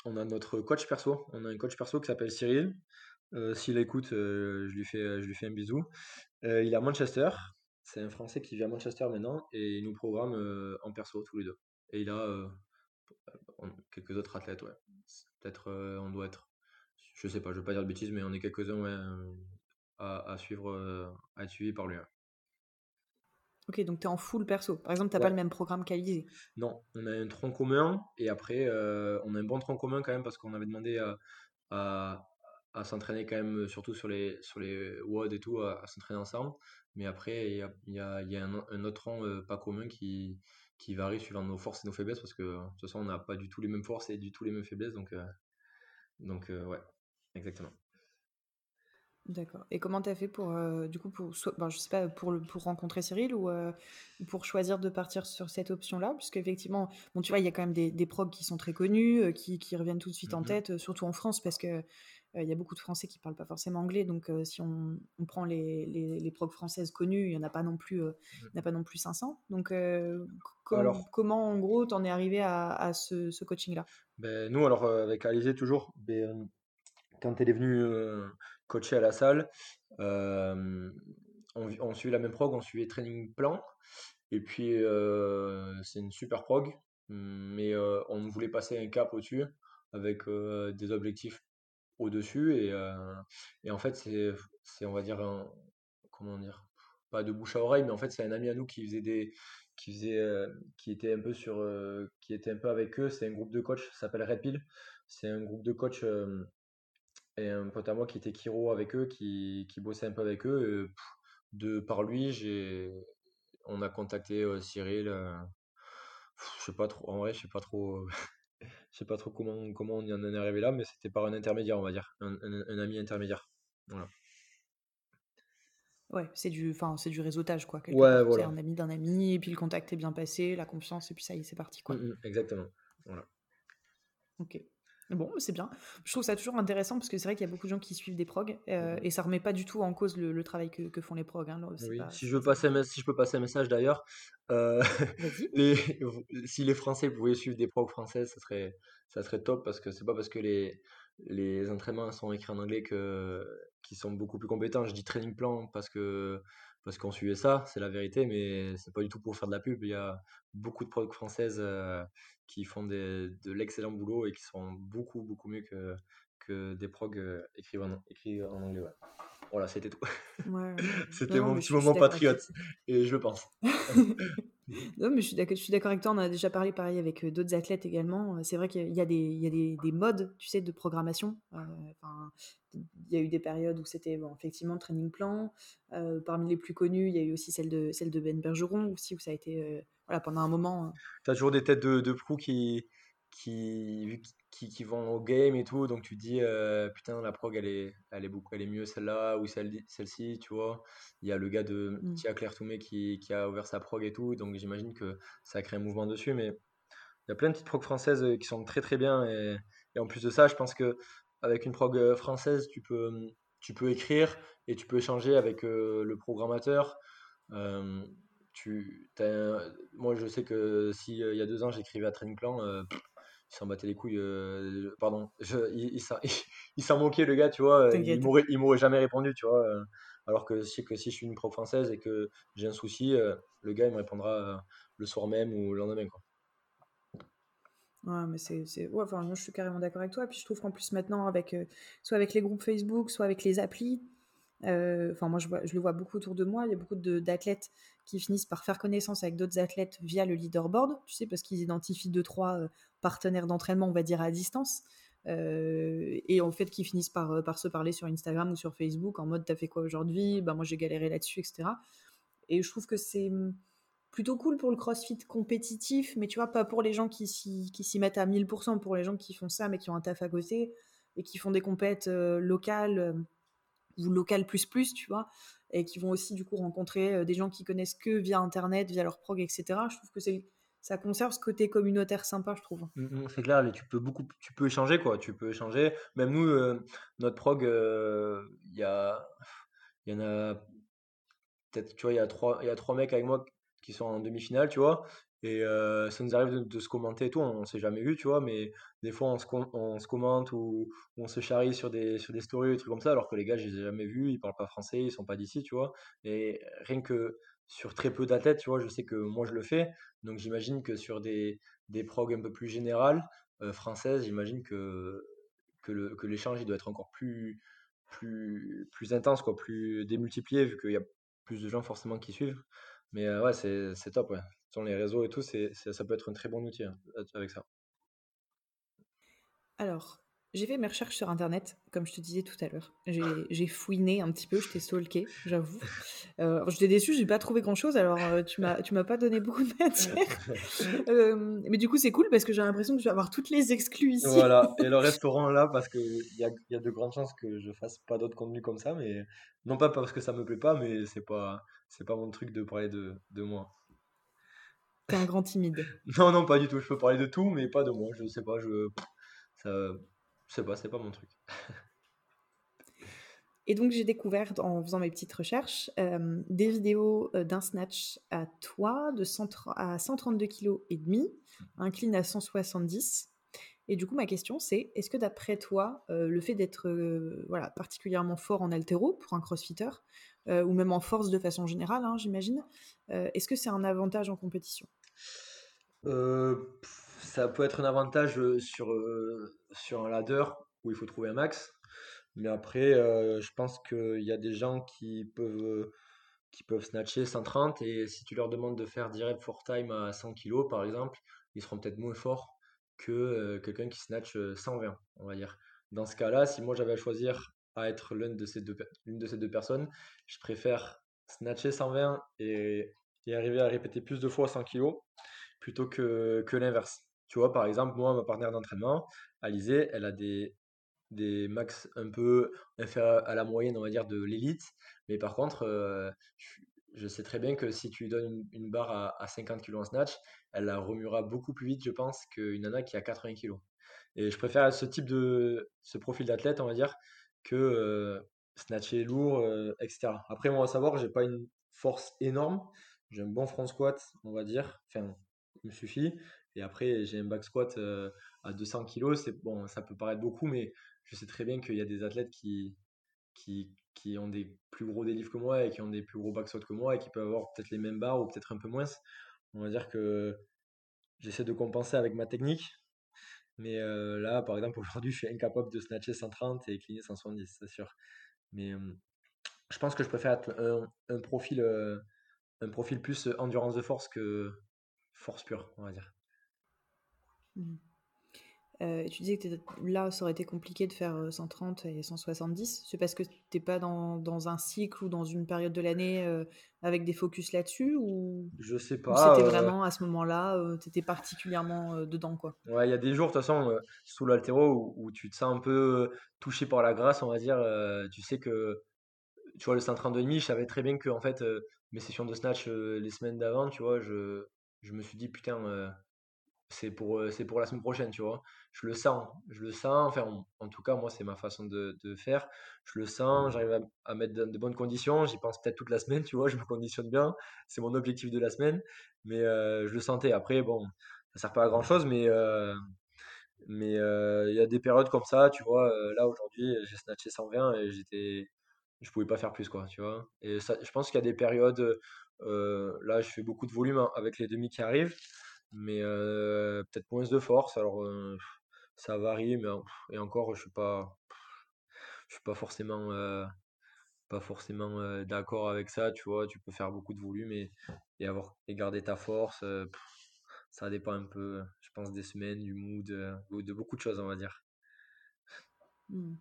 on a notre coach perso. On a un coach perso qui s'appelle Cyril, euh, s'il écoute, euh, je, lui fais, je lui fais un bisou. Euh, il est à Manchester. C'est un Français qui vit à Manchester maintenant et il nous programme en perso tous les deux. Et il a quelques autres athlètes, ouais. Peut-être on doit être, je sais pas, je veux pas dire de bêtises, mais on est quelques-uns à, suivre, à être suivis par lui. Ok, donc tu es en full perso. Par exemple, tu n'as pas le même programme qu'Alizé Non, on a un tronc commun et après, on a un bon tronc commun quand même parce qu'on avait demandé à, à s'entraîner quand même, surtout sur les, sur les WOD et tout, à, s'entraîner ensemble. Mais après, il y a, y a, y a un, autre rang pas commun qui, qui varie suivant nos forces et nos faiblesses parce que de toute façon, on n'a pas du tout les mêmes forces et du tout les mêmes faiblesses. Donc, donc ouais, exactement. D'accord. Et comment tu as fait pour, du coup, pour, ben, je sais pas, pour, le, pour rencontrer Cyril ou pour choisir de partir sur cette option-là? Puisque effectivement, bon, tu vois, il y a quand même des, des progs qui sont très connus, qui, qui, reviennent tout de suite en mmh tête, surtout en France, parce que il y a beaucoup de Français qui parlent pas forcément anglais, donc si on, prend les, les, progs françaises connues, il n'y en a pas non plus, mmh. a pas non plus 500. Donc comment en gros t'en es arrivé à, ce, coaching-là? Ben, Nous alors avec Alizé toujours, ben, quand elle est venue coacher à la salle, on, on, suivait la même prog, on suivait Training Plan, et puis c'est une super prog, mais on voulait passer un cap au-dessus avec des objectifs au-dessus. Et, et en fait, c'est, on va dire, comment dire, pas de bouche à oreille, mais en fait, c'est un ami à nous qui faisait des, qui faisait, qui était un peu sur, qui était un peu avec eux. C'est un groupe de coach, ça s'appelle Red. C'est un groupe de coach et un pote à moi qui était Kiro avec eux, qui, qui bossait un peu avec eux. de par lui, j'ai, on a contacté Cyril. je sais pas trop, en vrai, je sais pas trop. <laughs> Je sais pas trop comment, comment on y en est arrivé là, mais c'était par un intermédiaire, on va dire, un, ami intermédiaire. Voilà. Ouais, c'est du, enfin, c'est du réseautage, quoi. Ouais, voilà. C'est un ami d'un ami, et puis le contact est bien passé, la confiance, et puis ça y est, c'est parti, quoi. Mmh, mmh, exactement. Voilà. Ok. Bon, c'est bien. Je trouve ça toujours intéressant parce que c'est vrai qu'il y a beaucoup de gens qui suivent des progs euh, mmh et ça remet pas du tout en cause le, travail que, font les progs. Hein, si, je veux passer si je peux passer un message d'ailleurs, euh, <laughs> si les Français pouvaient suivre des progs françaises, ça serait, ça serait top parce que c'est pas parce que les, les entraînements sont écrits en anglais que qui sont beaucoup plus compétents. Je dis training plan parce que parce qu'on suivait ça, c'est la vérité, mais c'est pas du tout pour faire de la pub. Il y a beaucoup de prods françaises euh, qui font de l'excellent boulot et qui sont beaucoup beaucoup mieux que, que des progs euh, écrits en, écrits en anglais. Voilà, c'était tout. Ouais, <laughs> C'était mon petit moment patriote, et je le pense. <laughs> Non, mais je suis d'accord, avec toi. On a déjà parlé pareil avec euh, d'autres athlètes également. Euh, C'est vrai qu'il y a des, il y a des, des modes, tu sais, de programmation. Euh, il y a eu des périodes où c'était bon, effectivement training plan. Euh, parmi les plus connus, il y a eu aussi celle de, celle de Ben Bergeron aussi, où ça a été voilà, pendant un moment. euh, Tu as toujours des têtes de, de proue qui, qui, qui, vont au game et tout, donc tu te dis, euh, putain, la prog, elle est, elle est beaucoup, elle est mieux celle-là ou celle, celle-ci, tu vois. Il y a le gars de mm. Tia Claire Toumé qui, qui a ouvert sa prog et tout, donc j'imagine que ça a créé un mouvement dessus, mais il y a plein de petites prog françaises qui sont très très bien, et, et en plus de ça, je pense que avec une prog française, tu peux, tu peux écrire et tu peux échanger avec euh, le programmateur. Euh, tu, moi, je sais que si euh, il y a deux ans j'écrivais à Training Plan, euh, pff, il s'en battait les couilles. euh, pardon, je- <laughs> il, il s'en moquait le gars, tu vois. Il m'aurait, il m'aurait jamais répondu, tu vois. euh, alors que si, que si je suis une pro française et que j'ai un souci, euh, le gars il me répondra le soir même ou le lendemain, quoi. Ouais, mais c'est, c'est... Ouais, enfin, moi, je suis carrément d'accord avec toi. Puis je trouve qu'en plus, maintenant, avec, soit avec les groupes Facebook, soit avec les applis, enfin, moi, je, le vois beaucoup autour de moi. Il y a beaucoup d'athlètes qui finissent par faire connaissance avec d'autres athlètes via le leaderboard, tu sais, parce qu'ils identifient deux, trois euh, partenaires d'entraînement, on va dire, à distance. Euh, et en fait, qui finissent par, euh, se parler sur Instagram ou sur Facebook en mode T'as fait quoi aujourd'hui? Bah, moi, j'ai galéré là-dessus, etc. Et je trouve que c'est hum, plutôt cool pour le crossfit compétitif, mais tu vois, pas pour les gens qui s'y, mettent à 1000%, pour les gens qui font ça, mais qui ont un taf à côté et qui font des compètes euh, locales euh, ou locales plus plus, tu vois, et qui vont aussi du coup rencontrer des gens qui connaissent que via Internet, via leur prog, etc. Je trouve que c'est, ça conserve ce côté communautaire sympa, je trouve. Mm, mm, C'est clair, tu peux beaucoup, tu peux échanger quoi, tu peux échanger. Même nous, notre prog, il y a, il y en a peut-être, tu vois, il y a trois, il y a trois mecs avec moi qui sont en demi-finale, tu vois. Et ça nous arrive de, se commenter et tout, on, s'est jamais vu, tu vois, mais des fois on se, com- on se commente ou, ou on se charrie sur des, sur des stories, des trucs comme ça, alors que les gars, je les ai jamais vus, ils parlent pas français, ils sont pas d'ici, tu vois. Et rien que sur très peu d'athlètes, tu vois, je sais que moi je le fais, donc j'imagine que sur des, des progs un peu plus générales, françaises, j'imagine que, que l'échange il doit être encore plus, plus, plus intense, quoi, plus démultiplié, vu qu'il y a plus de gens forcément qui suivent. Mais ouais, c'est c'est top, ouais. Sur les réseaux et tout, c'est, ça peut être un très bon outil hein, avec ça. Alors, j'ai fait mes recherches sur Internet, comme je te disais tout à l'heure. J'ai, j'ai fouiné un petit peu, je t'ai stalké, j'avoue. Euh, alors, j'étais déçue, j'ai pas trouvé grand-chose, alors tu m'as, tu m'as pas donné beaucoup de matière. <laughs> Euh, mais du coup, c'est cool parce que j'ai l'impression que je vais avoir toutes les exclus ici. Voilà, et le <laughs> restaurant là, parce qu'il y a, y a de grandes chances que je fasse pas d'autres contenus comme ça, mais non pas parce que ça me plaît pas, mais c'est pas, c'est pas mon truc de parler de, de moi. T'es un grand timide. <laughs> Non, non, pas du tout. Je peux parler de tout, mais pas de moi. Je sais pas, je, ça, je sais pas, c'est pas mon truc. <laughs> Et donc, j'ai découvert, en faisant mes petites recherches, euh, des vidéos euh, d'un snatch à toi de 100 à 132 kg et demi, un clean à 170. Et du coup, ma question, c'est est-ce que d'après toi, euh, le fait d'être euh, voilà, particulièrement fort en haltéro pour un crossfitter, euh, ou même en force de façon générale, hein, j'imagine, est-ce que c'est un avantage en compétition? Ça peut être un avantage sur, sur un ladder où il faut trouver un max. Mais après, je pense qu'il y a des gens qui peuvent, qui peuvent snatcher 130 et si tu leur demandes de faire direct for time à 100 kg par exemple, ils seront peut-être moins forts que quelqu'un qui snatch euh, 120, on va dire. Dans ce cas-là, si moi j'avais à choisir à être l'une de ces deux, personnes, je préfère snatcher 120 et, et arriver à répéter plus de fois 100 kg plutôt que, l'inverse. Tu vois, par exemple, moi, ma partenaire d'entraînement, Alizé, elle a des, max un peu inférieurs à la moyenne, on va dire, de l'élite. Mais par contre, je, sais très bien que si tu lui donnes une, barre à, à 50 kg en snatch, elle la remuera beaucoup plus vite, je pense, qu'une nana qui a 80 kg. Et je préfère ce type de, ce profil d'athlète, on va dire, que euh, snatcher lourd, euh, etc. Après, moi, à savoir, j'ai pas une force énorme. J'ai un bon front squat, on va dire. Enfin, il me suffit. Et après, j'ai un back squat euh, à 200 kg. Bon, ça peut paraître beaucoup, mais je sais très bien qu'il y a des athlètes qui, qui, qui ont des plus gros délivres que moi et qui ont des plus gros back squats que moi et qui peuvent avoir peut-être les mêmes barres ou peut-être un peu moins. On va dire que j'essaie de compenser avec ma technique. Mais euh, là, par exemple, <laughs> aujourd'hui, je suis incapable de snatcher 130 et cleaner 170, c'est sûr. Mais euh, je pense que je préfère être un, profil, euh, un profil plus endurance de force que force pure, on va dire. Euh, tu disais que là, ça aurait été compliqué de faire 130 et 170. C'est parce que tu n'es pas dans, dans, un cycle ou dans une période de l'année avec des focus là-dessus ou Je sais pas. C'était vraiment à ce moment-là, tu étais particulièrement dedans quoi? Ouais, il y a des jours, de toute façon, sous l'altéro où, où, tu te sens un peu touché par la grâce, on va dire. tu sais que, tu vois, le 132,5, je savais très bien que en fait, mes sessions de snatch les semaines d'avant, tu vois, je, je me suis dit, putain c'est pour, c'est pour la semaine prochaine, tu vois. Je le sens, je le sens, enfin, en, tout cas, moi, c'est ma façon de, faire. Je le sens, j'arrive à, mettre de, bonnes conditions, j'y pense peut-être toute la semaine, <laughs> tu vois, je me conditionne bien, c'est mon objectif de la semaine, mais je le sentais. Après, bon, ça sert pas à grand chose, mais mais il y a des périodes comme ça, tu vois. là, aujourd'hui, j'ai snatché 120 et j'étais, je pouvais pas faire plus, quoi, tu vois. Et ça, je pense qu'il y a des périodes, là, je fais beaucoup de volume hein, avec les demi qui arrivent mais peut-être moins de force. Alors ça varie, mais et encore, je suis pas, je suis pas forcément, pas forcément d'accord avec ça. Tu vois, tu peux faire beaucoup de volume et, et avoir et garder ta force. ça dépend un peu, je pense, des semaines, du mood, de beaucoup de choses, on va dire. Mmh.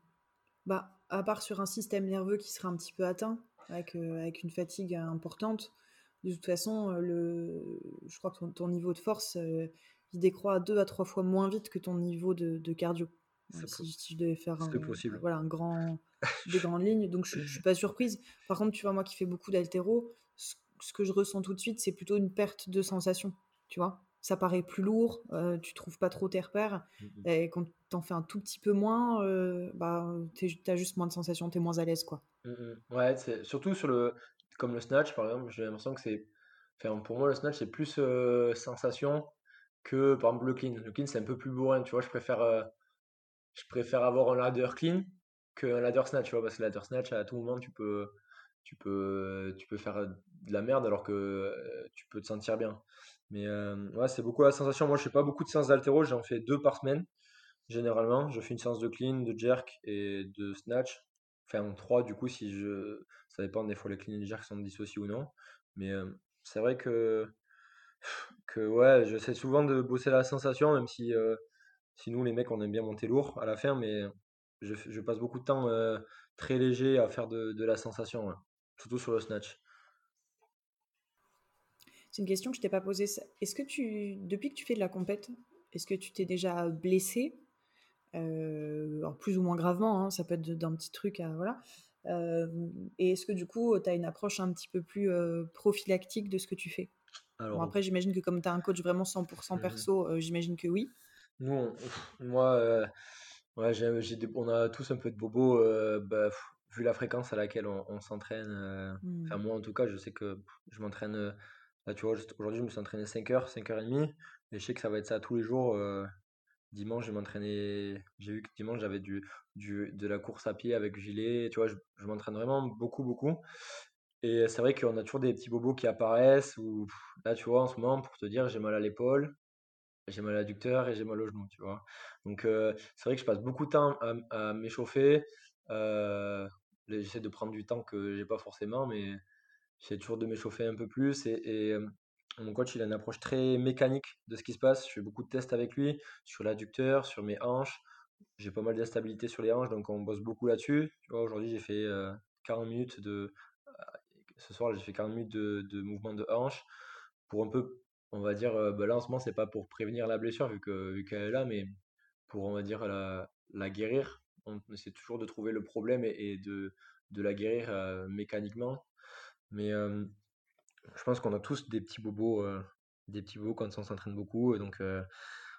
Bah, à part sur un système nerveux qui sera un petit peu atteint, avec, avec une fatigue importante, de toute façon, euh, le, je crois que ton, niveau de force, euh, il décroît deux à trois fois moins vite que ton niveau de, cardio. Si, je devais faire un, possible. Voilà, un grand, <laughs> des grandes lignes. Donc, je ne suis pas surprise. Par contre, tu vois, moi qui fais beaucoup d'altéro, ce, que je ressens tout de suite, c'est plutôt une perte de sensation. Tu vois ça paraît plus lourd, euh, tu trouves pas trop tes repères. Mmh Et quand tu en fais un tout petit peu moins, euh, bah, tu as juste moins de sensations, tu es moins à l'aise. quoi. Mmh ouais, surtout sur le, comme le snatch, par exemple, j'ai l'impression que c'est. Enfin, pour moi, le snatch, c'est plus euh, sensation que, par exemple, le clean. Le clean, c'est un peu plus bourrin, tu vois. Je préfère, euh, je préfère avoir un ladder clean qu'un ladder snatch, tu vois, parce que ladder snatch, à tout moment, tu peux, tu peux, tu peux faire de la merde alors que euh, tu peux te sentir bien. Mais ouais, c'est beaucoup la sensation. Moi, je fais pas beaucoup de séances d'altéro, j'en fais deux par semaine, généralement. Je fais une séance de clean, de jerk et de snatch. Enfin, trois, du coup, si je. Ça dépend des fois les et jerk sont dissociés ou non. Mais c'est vrai que. <sighs> Que ouais, j'essaie souvent de bosser la sensation, même si, si nous, les mecs, on aime bien monter lourd à la fin, mais je, passe beaucoup de temps très léger à faire de, la sensation, surtout sur le snatch. C'est une question que je t'ai pas posée. Est-ce que tu, depuis que tu fais de la compète, est-ce que tu t'es déjà blessé? Euh, plus ou moins gravement, hein, ça peut être d'un petit truc à voilà. Euh, et est-ce que du coup, tu as une approche un petit peu plus euh, prophylactique de ce que tu fais? Alors, Après, j'imagine que comme tu as un coach vraiment 100% mmh perso, j'imagine que oui. Nous, moi, ouais, on a tous un peu de bobo, bah, vu la fréquence à laquelle on, s'entraîne. Enfin, mmh. moi, en tout cas, je sais que je m'entraîne. Là, tu vois, aujourd'hui, je me suis entraîné 5h, 5h30. Et je sais que ça va être ça tous les jours. Dimanche, je m'entraînais. J'ai vu que dimanche, j'avais du, du, de la course à pied avec gilet. Tu vois, je, m'entraîne vraiment beaucoup, beaucoup. Et c'est vrai qu'on a toujours des petits bobos qui apparaissent. Ou là, tu vois, en ce moment, pour te dire, j'ai mal à l'épaule, j'ai mal à l'adducteur et j'ai mal au genou. Tu vois. Donc, euh, c'est vrai que je passe beaucoup de temps à, m'échauffer. Euh, j'essaie de prendre du temps que j'ai pas forcément, mais j'essaie toujours de m'échauffer un peu plus. Et, et mon coach, il a une approche très mécanique de ce qui se passe. Je fais beaucoup de tests avec lui sur l'adducteur, sur mes hanches. J'ai pas mal d'instabilité sur les hanches, donc on bosse beaucoup là-dessus. Aujourd'hui, j'ai fait 40 euh, minutes de. Ce soir, j'ai fait 40 minutes de, de mouvement de hanche pour un peu, on va dire, euh, bah là en ce moment, c'est pas pour prévenir la blessure vu qu'elle vu est là, mais pour, on va dire, la, la guérir. On essaie toujours de trouver le problème et, de, de la guérir euh, mécaniquement. Mais je pense qu'on a tous des petits bobos, euh, des petits bobos quand on s'entraîne beaucoup. Donc, euh,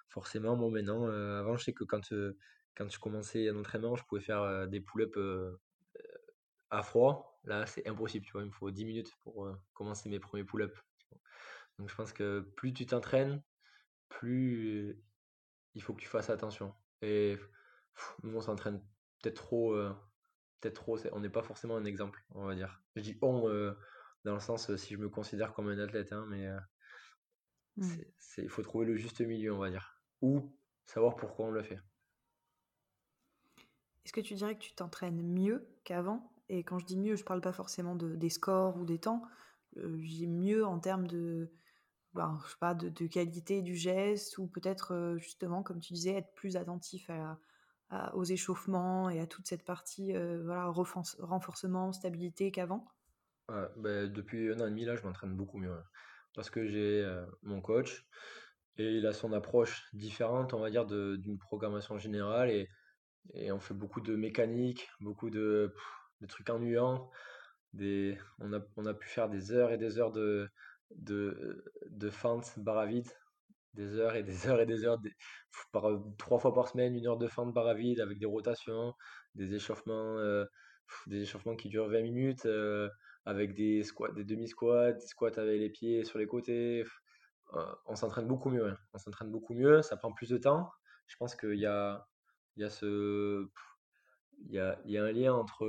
forcément, moi maintenant, euh, avant, je sais que quand, quand je commençais un entraînement, je pouvais faire des pull-ups à froid. Là, c'est impossible, tu vois. Il me faut 10 minutes pour commencer mes premiers pull-ups. Donc, je pense que plus tu t'entraînes, plus il faut que tu fasses attention. Et nous, on s'entraîne peut-être trop. peut-être trop. on n'est pas forcément un exemple, on va dire. Je dis on dans le sens si je me considère comme un athlète, hein, mais mmh. il faut trouver le juste milieu, on va dire, ou savoir pourquoi on le fait. Est-ce que tu dirais que tu t'entraînes mieux qu'avant? Et quand je dis mieux, je parle pas forcément de, des scores ou des temps. Euh, j'ai mieux en termes de, ben, je sais pas, de, de qualité du geste ou peut-être euh, justement, comme tu disais, être plus attentif à, à- aux échauffements et à toute cette partie euh, voilà, renforce- renforcement, stabilité qu'avant. Ben, depuis un an et demi, là, je m'entraîne beaucoup mieux. ouais. Parce que j'ai euh, mon coach et il a son approche différente, on va dire, de- d'une programmation générale et, et on fait beaucoup de mécanique, beaucoup de, trucs ennuyants. Des, on a, on a pu faire des heures et des heures de, de, de fentes barre à des heures et des <laughs> heures et des heures, des- par, trois fois par semaine, une heure de fente barre à avec des rotations, des échauffements, euh, des échauffements qui durent 20 minutes, euh, avec des squats, des demi-squats, des squats avec les pieds sur les côtés. euh, on s'entraîne beaucoup mieux, hein. On s'entraîne beaucoup mieux, ça prend plus de temps. Je pense qu'il y a, il y a ce, il y a, il y a un lien entre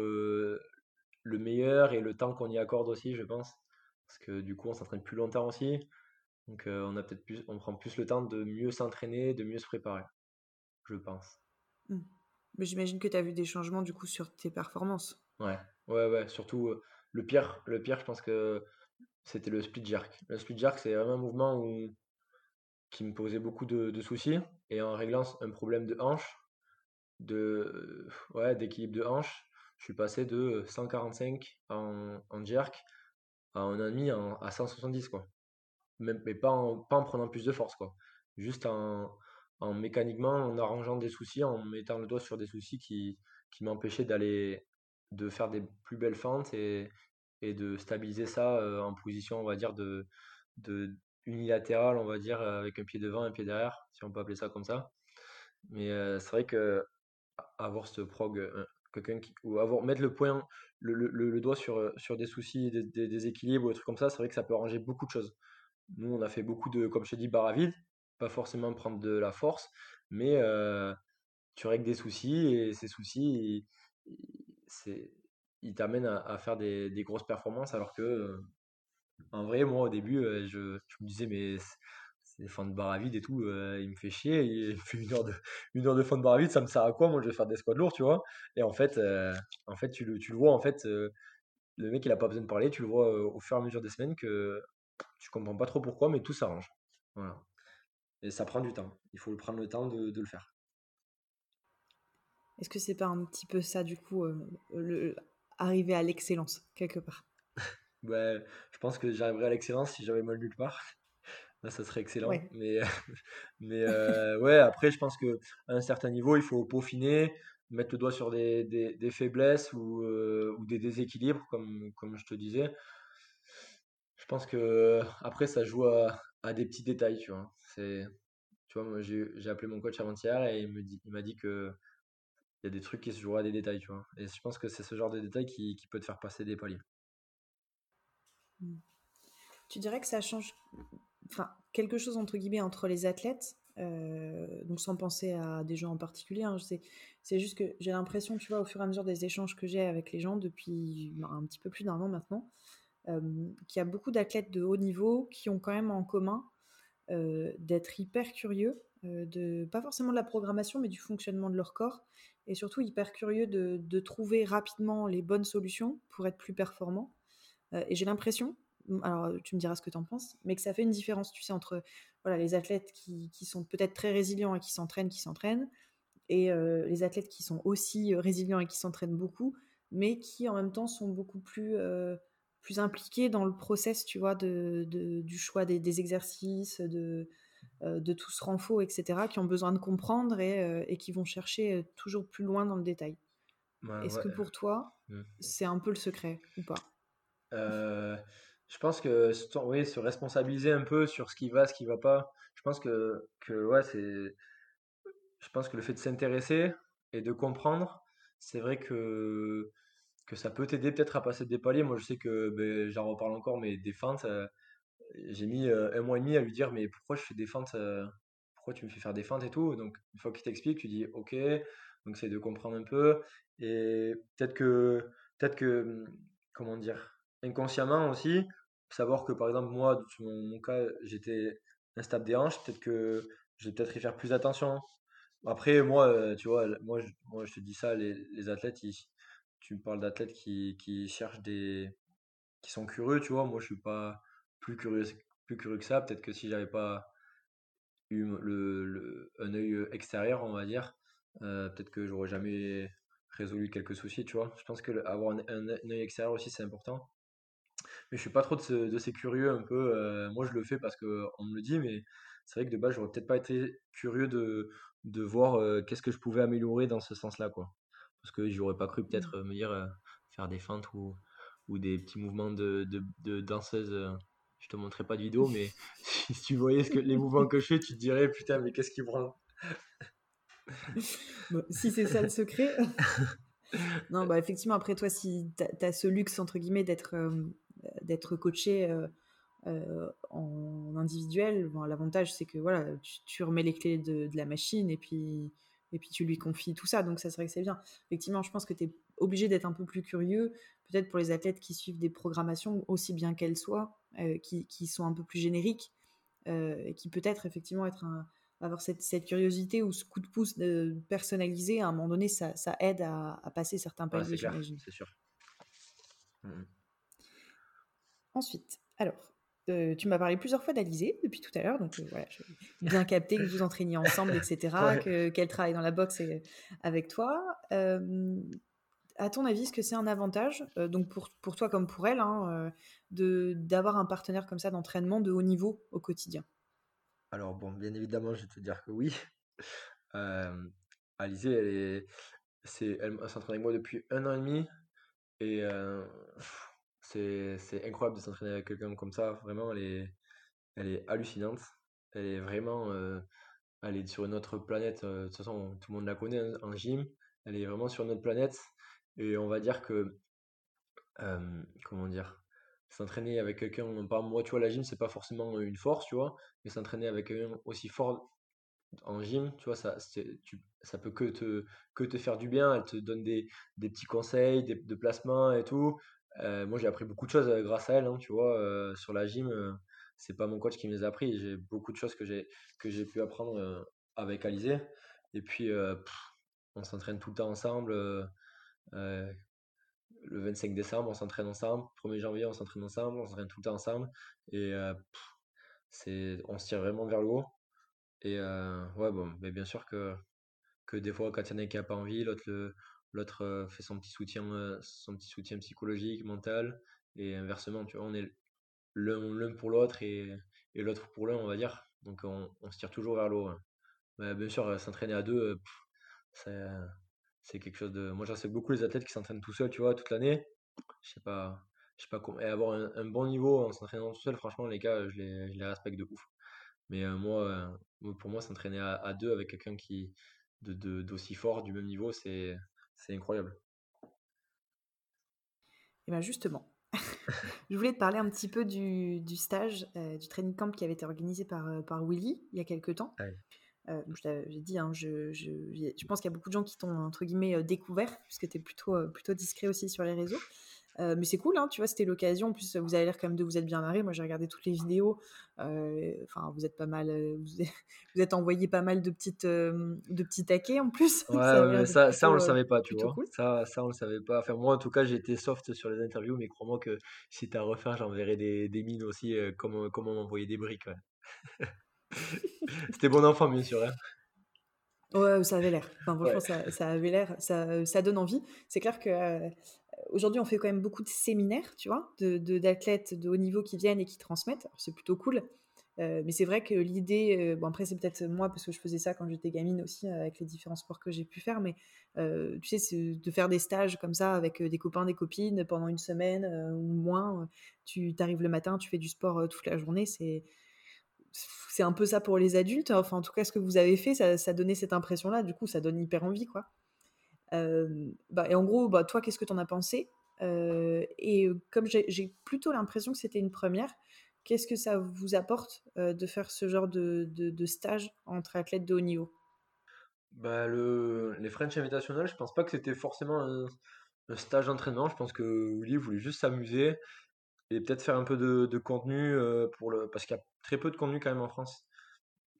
le meilleur et le temps qu'on y accorde aussi, je pense. Parce que du coup, on s'entraîne plus longtemps aussi. Donc, euh, on a peut-être plus, on prend plus le temps de mieux s'entraîner, de mieux se préparer, je pense. Hmm. Mais j'imagine que tu as vu des changements du coup sur tes performances. Ouais, ouais, ouais. Surtout, euh, le pire, je pense que c'était le split jerk. Le split jerk, c'est vraiment un mouvement qui me posait beaucoup de, soucis. Et en réglant un problème de hanche, de, ouais, d'équilibre de hanche, je suis passé de 145 en, jerk à un demi à 170, quoi. Mais pas en, prenant plus de force, quoi. Juste en, en mécaniquement, en arrangeant des soucis, en mettant le doigt sur des soucis qui, qui m'empêchaient d'aller, de faire des plus belles fentes et, et de stabiliser ça euh, en position, on va dire, de, de unilatérale, on va dire, avec un pied devant, un pied derrière, si on peut appeler ça comme ça. Mais euh, c'est vrai que avoir ce prog, euh, quelqu'un ou avoir, mettre le point, le, le- doigt sur, sur des soucis, des, des, des équilibres, des trucs comme ça, c'est vrai que ça peut arranger beaucoup de choses. Nous, on a fait beaucoup de, comme je te dis, barre à vide, pas forcément prendre de la force, mais tu règles des soucis et ces soucis, c'est, ils t'amènent à, faire des, grosses performances alors que, euh, en vrai, moi, au début, euh, je, me disais, mais des fins de barre à vide et tout, euh, il me fait chier, il <laughs> fait une heure de, une heure de fin de barre à vide, ça me sert à quoi? Moi, je vais faire des squats lourds, tu vois? Et en fait, en fait tu le, tu le vois, en fait, le mec, il a pas besoin de parler, tu le vois au fur et à mesure des semaines que tu comprends pas trop pourquoi, mais tout s'arrange. Voilà. Et ça prend du temps. Il faut prendre le temps de le faire. Est-ce que c'est pas un petit peu ça du coup, euh, le, arriver à l'excellence quelque part? <laughs> Ouais, je pense que j'arriverai à l'excellence si j'avais mal nulle part. <laughs> Là, ça serait excellent. Ouais. Mais, <laughs> mais euh, ouais, après, je pense que à un certain niveau, il faut peaufiner, mettre le doigt sur des, des, des faiblesses ou, euh, ou des déséquilibres, comme, comme je te disais. Je pense que après, ça joue à, à des petits détails, tu vois. C'est, tu vois, moi, j'ai appelé mon coach avant-hier et il me dit, il m'a dit que y a des trucs qui se jouent à des détails, tu vois. Et je pense que c'est ce genre de détail qui, qui peut te faire passer des paliers. Hmm. Tu dirais que ça change, enfin, quelque chose entre guillemets entre les athlètes, euh, donc sans penser à des gens en particulier, hein, c'est juste que j'ai l'impression, tu vois, au fur et à mesure des échanges que j'ai avec les gens depuis ben, un petit peu plus d'un an maintenant, euh, qu'il y a beaucoup d'athlètes de haut niveau qui ont quand même en commun euh, d'être hyper curieux, de, pas forcément de la programmation, mais du fonctionnement de leur corps, et surtout hyper curieux de, trouver rapidement les bonnes solutions pour être plus performants. Euh, et j'ai l'impression, alors tu me diras ce que tu en penses, mais que ça fait une différence, tu sais, entre voilà, les athlètes qui, sont peut-être très résilients et qui s'entraînent, qui s'entraînent, et euh, les athlètes qui sont aussi euh, résilients et qui s'entraînent beaucoup, mais qui en même temps sont beaucoup plus, euh, plus impliqués dans le process, tu vois, de, du choix des, des exercices, de, euh, de tout ce renfort, etc., qui ont besoin de comprendre et, euh, et qui vont chercher euh, toujours plus loin dans le détail. Ouais, Est-ce ouais. que pour toi, Mm. c'est un peu le secret ou pas? Euh, je pense que se- oui, se responsabiliser un peu sur ce qui va, ce qui va pas. Je pense que, que ouais, c'est, je pense que le fait de s'intéresser et de comprendre, c'est vrai que, que ça peut t'aider peut-être à passer des paliers. Moi, je sais que, ben, j'en reparle encore, mais des feintes, euh, j'ai mis un mois et demi à lui dire, mais pourquoi je fais des feintes, pourquoi tu me fais faire des feintes et tout? Donc, une fois qu'il t'explique, tu dis, ok, donc c'est de comprendre un peu. Et peut-être que, peut-être que, hum, comment dire, inconsciemment aussi, savoir que par exemple, moi, dans mon, cas, j'étais instable des hanches, peut-être que je vais peut-être y faire plus attention. Après, moi, tu vois, moi je, moi, je te dis ça, les, les athlètes, tu me parles d'athlètes qui, qui cherchent des. qui sont curieux, tu vois. Moi, je suis pas plus curieux, plus curieux que ça. Peut-être que si j'avais pas eu le, le- un œil extérieur, on va dire, euh, peut-être que j'aurais jamais résolu quelques soucis, tu vois. Je pense que le- avoir un, un, un œil extérieur aussi, c'est important. Mais je suis pas trop de, ce- de ces curieux un peu. euh, moi, je le fais parce que on me le dit, mais c'est vrai que de base, j'aurais peut-être pas été curieux de, de voir euh, qu'est-ce que je pouvais améliorer dans ce sens-là, quoi. Parce que j'aurais pas cru peut-être euh, me dire faire des feintes ou, ou des petits mouvements de, de, de danseuse. Je te montrerai pas de vidéo, mais <laughs> si, tu voyais ce que, les mouvements que je fais, tu te dirais putain, mais qu'est-ce qui prend Bon, si c'est ça le secret. <laughs> non, bah effectivement, après toi, si tu as, ce luxe, entre guillemets, d'être euh, d'être coaché euh, euh, en individuel, bon, l'avantage, c'est que voilà, tu, tu, remets les clés de, de, la machine et puis, et puis tu lui confies tout ça. Donc, ça serait que c'est bien. Effectivement, je pense que tu es obligé d'être un peu plus curieux, peut-être pour les athlètes qui suivent des programmations, aussi bien qu'elles soient, qui, qui, sont un peu plus génériques, euh, et qui peut-être effectivement être un avoir cette, cette, curiosité ou ce coup de pouce de personnalisé, à un moment donné, ça, ça aide à, à, passer certains paliers, ouais, j'imagine. C'est sûr. Mmh. Ensuite, alors, euh, tu m'as parlé plusieurs fois d'Alizé depuis tout à l'heure, donc euh, voilà, j'ai bien capté que vous entraîniez ensemble, etc., <laughs> ouais. qu'elle travaille dans la boxe et, avec toi. Euh, à ton avis, est-ce que c'est un avantage, euh, donc pour, pour toi comme pour elle, hein, euh, d'avoir un partenaire comme ça d'entraînement de haut niveau au quotidien? Alors bon, bien évidemment, je vais te dire que oui. <laughs> Euh, Alizé, elle est, c'est, elle, s'entraîne avec moi depuis un an et demi et euh, c'est, incroyable de s'entraîner avec quelqu'un comme ça. Vraiment, elle est, elle est hallucinante. Elle est vraiment, elle est sur une autre planète. De toute façon, tout le monde la connaît hein, en gym. Elle est vraiment sur une autre planète et on va dire que, comment dire, s'entraîner avec quelqu'un, par moi, tu vois, la gym, c'est pas forcément une force, tu vois, mais s'entraîner avec quelqu'un aussi fort en gym, tu vois, ça, tu, ça peut que te, que te faire du bien. Elle te donne des, des petits conseils, des, de placements et tout. Moi, j'ai appris beaucoup de choses grâce à elle, hein, tu vois, sur la gym. Euh, c'est pas mon coach qui me les a appris. J'ai beaucoup de choses que j'ai, pu apprendre avec Alizé. Et puis, on s'entraîne tout le temps ensemble le 25 décembre, on s'entraîne ensemble. 1er janvier, on s'entraîne ensemble. On s'entraîne tout le temps ensemble. Et euh, c'est, on se tire vraiment vers le haut. Et euh, ouais, bon, mais bien sûr que, que des fois, quand il y en a qui n'a pas envie, l'autre, euh, fait son petit, soutien, euh, son petit soutien psychologique, mental. Et inversement, tu vois, on est l'un, pour l'autre et, et l'autre pour l'un, on va dire. Donc on, on se tire toujours vers le haut. Hein. Mais bien sûr, s'entraîner à deux, c'est c'est quelque chose de. Moi, sais beaucoup les athlètes qui s'entraînent tout seuls, tu vois, toute l'année. Je sais pas, je sais pas comment. Et avoir un, un, bon niveau en s'entraînant tout seul, franchement, les gars, je les, je les respecte de ouf. Mais euh, moi, euh, pour moi, s'entraîner à, à, deux avec quelqu'un qui de, de, d'aussi fort, du même niveau, c'est, c'est incroyable. Et bien justement, <laughs> je voulais te parler un petit peu du, du stage, euh, du training camp qui avait été organisé par, par Willy il y a quelques temps. Ouais. Euh, j'ai dit, hein, je, je, je, pense qu'il y a beaucoup de gens qui t'ont entre guillemets euh, découvert, puisque tu es plutôt, euh, plutôt discret aussi sur les réseaux. Euh, mais c'est cool, hein, tu vois, c'était l'occasion. En plus, vous avez l'air quand même de vous être bien marré. Moi, j'ai regardé toutes les vidéos. Enfin, vous êtes pas mal. Vous êtes, <laughs> vous êtes, envoyé pas mal de petites, de petits taquets en plus. <laughs> Ouais, ça, ouais, ça, plutôt, ça, on le savait pas, tu vois. Cool. Ça, ça, on le savait pas. Enfin, moi, en tout cas, été soft sur les interviews, mais crois-moi que si tu as à refaire, j'enverrai des, des mines aussi, comme, comme on m'envoyait des briques. Ouais. <laughs> <laughs> c'était bon enfant, bien sûr. Hein. Ouais, ça avait l'air. Enfin, franchement, ouais. ça, ça, avait l'air, ça, ça, donne envie. C'est clair que euh, aujourd'hui, on fait quand même beaucoup de séminaires, tu vois, de, de, d'athlètes de haut niveau qui viennent et qui transmettent. Alors, c'est plutôt cool. Euh, mais c'est vrai que l'idée, euh, bon après c'est peut-être moi parce que je faisais ça quand j'étais gamine aussi avec les différents sports que j'ai pu faire, mais tu sais, c'est de faire des stages comme ça avec des copains, des copines pendant une semaine ou moins. Tu arrives le matin, tu fais du sport toute la journée, c'est c'est un peu ça pour les adultes. Enfin, en tout cas, ce que vous avez fait, ça, ça donnait cette impression-là. Du coup, ça donne hyper envie, quoi. Bah, et en gros, bah, toi, qu'est-ce que tu en as pensé? Et comme j'ai plutôt l'impression que c'était une première, qu'est-ce que ça vous apporte de faire ce genre de, de, de, stage entre athlètes de haut niveau? Bah, le, Les French Invitational, je pense pas que c'était forcément un, un stage d'entraînement. Je pense que Willy voulait juste s'amuser et peut-être faire un peu de, contenu euh, pour le parce qu'il y a très peu de contenu quand même en France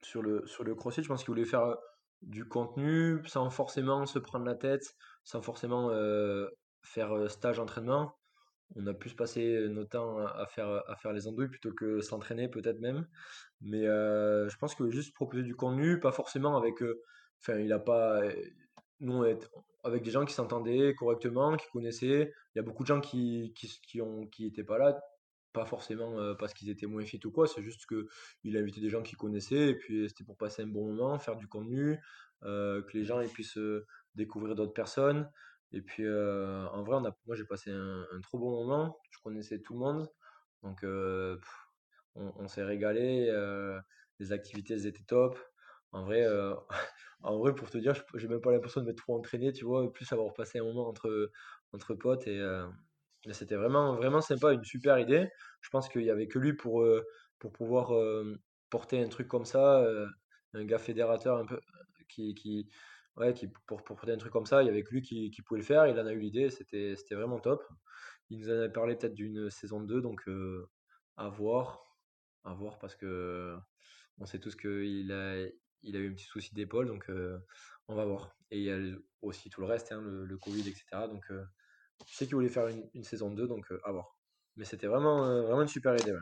sur le sur le je pense qu'il voulait faire euh, du contenu sans forcément se prendre la tête sans forcément euh, faire stage entraînement. On a plus passé notre temps à faire, les andouilles plutôt que s'entraîner peut-être même. Mais je pense que juste proposer du contenu, pas forcément avec... Enfin, il a pas... Nous, avec des gens qui s'entendaient correctement, qui connaissaient. Il y a beaucoup de gens qui, qui, qui ont, qui étaient pas là, pas forcément parce qu'ils étaient moins fit ou quoi, c'est juste que il a invité des gens qu'il connaissait et puis c'était pour passer un bon moment, faire du contenu, que les gens puissent découvrir d'autres personnes. Et puis en vrai, on a, moi j'ai passé un, trop bon moment, je connaissais tout le monde, donc on, s'est régalé, les activités étaient top. En vrai, <laughs> en vrai, pour te dire, j'ai même pas l'impression de m'être trop entraîné, tu vois, plus avoir passé un moment entre, entre potes et, c'était vraiment, vraiment sympa, une super idée. Je pense qu'il y avait que lui pour, pour pouvoir porter un truc comme ça, un gars fédérateur un peu qui, qui, ouais, qui pour, pour porter un truc comme ça, il y avait que lui qui, pouvait le faire. Il en a eu l'idée, c'était, vraiment top. Il nous en a parlé peut-être d'une saison 2, donc à voir, à voir parce que on sait tous qu'il a, il a eu un petit souci d'épaule, donc on va voir. Et il y a aussi tout le reste, hein, le, Covid, etc. Donc je sais qu'il voulait faire une, saison 2, donc à voir. Mais c'était vraiment, vraiment une super idée.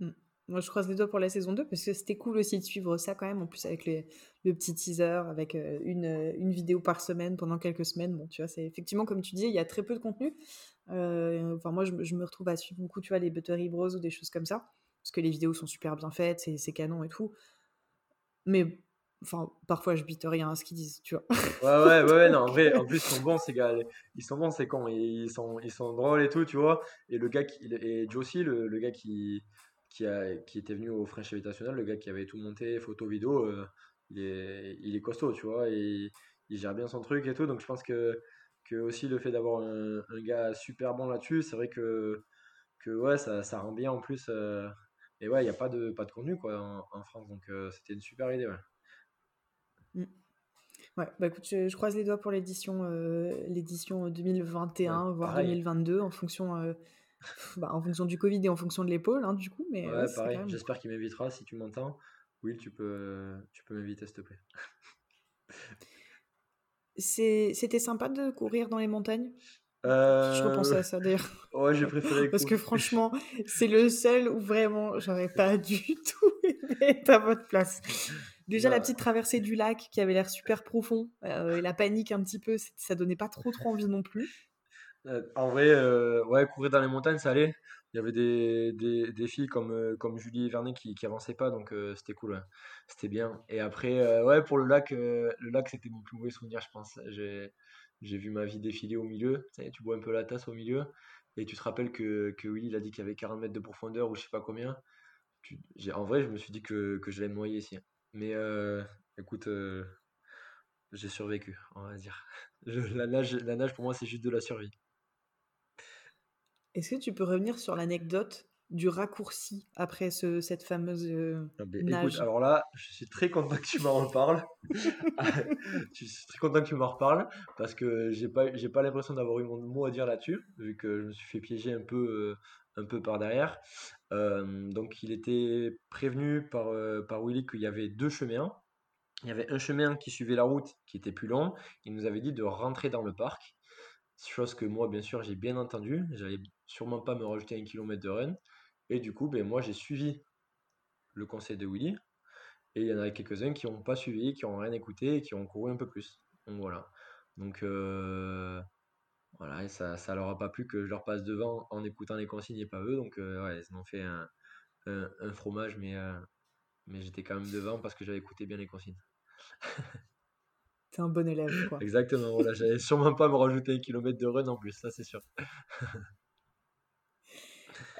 Mmh. Moi, je croise les doigts pour la saison 2 parce que c'était cool aussi de suivre ça quand même. En plus, avec le petit teaser, avec une, une, vidéo par semaine pendant quelques semaines. Bon, tu vois, c'est effectivement, comme tu dis, il y a très peu de contenu. moi, je, me retrouve à suivre beaucoup, tu vois, les Buttery Bros ou des choses comme ça. Parce que les vidéos sont super bien faites, c'est canon et tout. Mais Enfin, parfois je bite rien à ce qu'ils disent, tu vois. Ouais, ouais, ouais, non, en <laughs> vrai, en plus, ils sont bons, ces gars. Ils sont bons, c'est con. Ils sont, ils sont drôles et tout, tu vois. Et le gars qui, et Josie, le, le gars qui, qui, a, qui était venu au French Invitational, le gars qui avait tout monté, photo, vidéo, euh, il, est, il est costaud, tu vois. Et il gère bien son truc et tout. Donc je pense que, que aussi le fait d'avoir un, un, gars super bon là-dessus, c'est vrai que, que ouais, ça, ça rend bien en plus. Euh, et ouais, il n'y a pas de, pas de contenu quoi, en, en France. Donc euh, c'était une super idée, ouais. Mmh. Ouais, bah écoute, je, croise les doigts pour l'édition euh, l'édition 2021, voire 2022, en fonction, euh, <laughs> bah, en fonction du Covid et en fonction de l'épaule, hein, du coup. Mais, ouais, pareil, j'espère qu'il m'invitera si tu m'entends. Will, tu peux, tu peux m'inviter, s'il te plaît. C'était sympa de courir dans les montagnes? Je repensais à ça d'ailleurs. Ouais, j'ai préféré. Parce que franchement, c'est le seul où vraiment j'aurais pas du <laughs> tout aimé être à votre place. Déjà, la bah. petite traversée du lac qui avait l'air super profond, euh, et la panique un petit peu, ça donnait pas trop trop envie non plus. Euh, en vrai, euh, ouais, courir dans les montagnes, ça allait. Il y avait des, des, des filles comme, comme Julie et Vernet qui, qui avançaient pas, donc c'était cool. C'était bien. Et après, ouais, pour le lac, le lac, c'était mon plus mauvais souvenir, je pense. J'ai, j'ai vu ma vie défiler au milieu. Tu, bois un peu la tasse au milieu. Et tu te rappelles que, que Willy, il a dit qu'il y avait 40 mètres de profondeur ou je sais pas combien. En vrai, je me suis dit que, que j'allais me noyer ici. Mais euh, écoute, euh, j'ai survécu, on va dire. <laughs> la, nage, la nage, pour moi, c'est juste de la survie. Est-ce que tu peux revenir sur l'anecdote du raccourci après ce, cette fameuse euh, ah, nage Alors là, je suis très content que tu m'en reparles. <laughs> <laughs> je suis très content que tu m'en reparles parce que j'ai pas, j'ai pas l'impression d'avoir eu mon mot à dire là-dessus, vu que je me suis fait piéger un peu, un peu par derrière. Euh, donc il était prévenu par, euh, par Willy qu'il y avait deux chemins. Il y avait un chemin qui suivait la route qui était plus long. Il nous avait dit de rentrer dans le parc. Chose que moi, bien sûr, j'ai bien entendu. J'allais sûrement pas me rajouter un kilomètre de run. Et du coup, ben, moi, j'ai suivi le conseil de Willy. Et il y en avait quelques-uns qui n'ont pas suivi, qui n'ont rien écouté et qui ont couru un peu plus. Donc voilà. Donc euh, voilà, et ça, ça leur a pas plu que je leur passe devant en écoutant les consignes et pas eux. Donc, euh, ouais, ils m'ont fait un, un, fromage, mais, euh, mais j'étais quand même devant parce que j'avais écouté bien les consignes. <laughs> T'es un bon élève, quoi. Exactement, voilà, j'allais sûrement pas me rajouter un kilomètre de run en plus, ça c'est sûr. <laughs>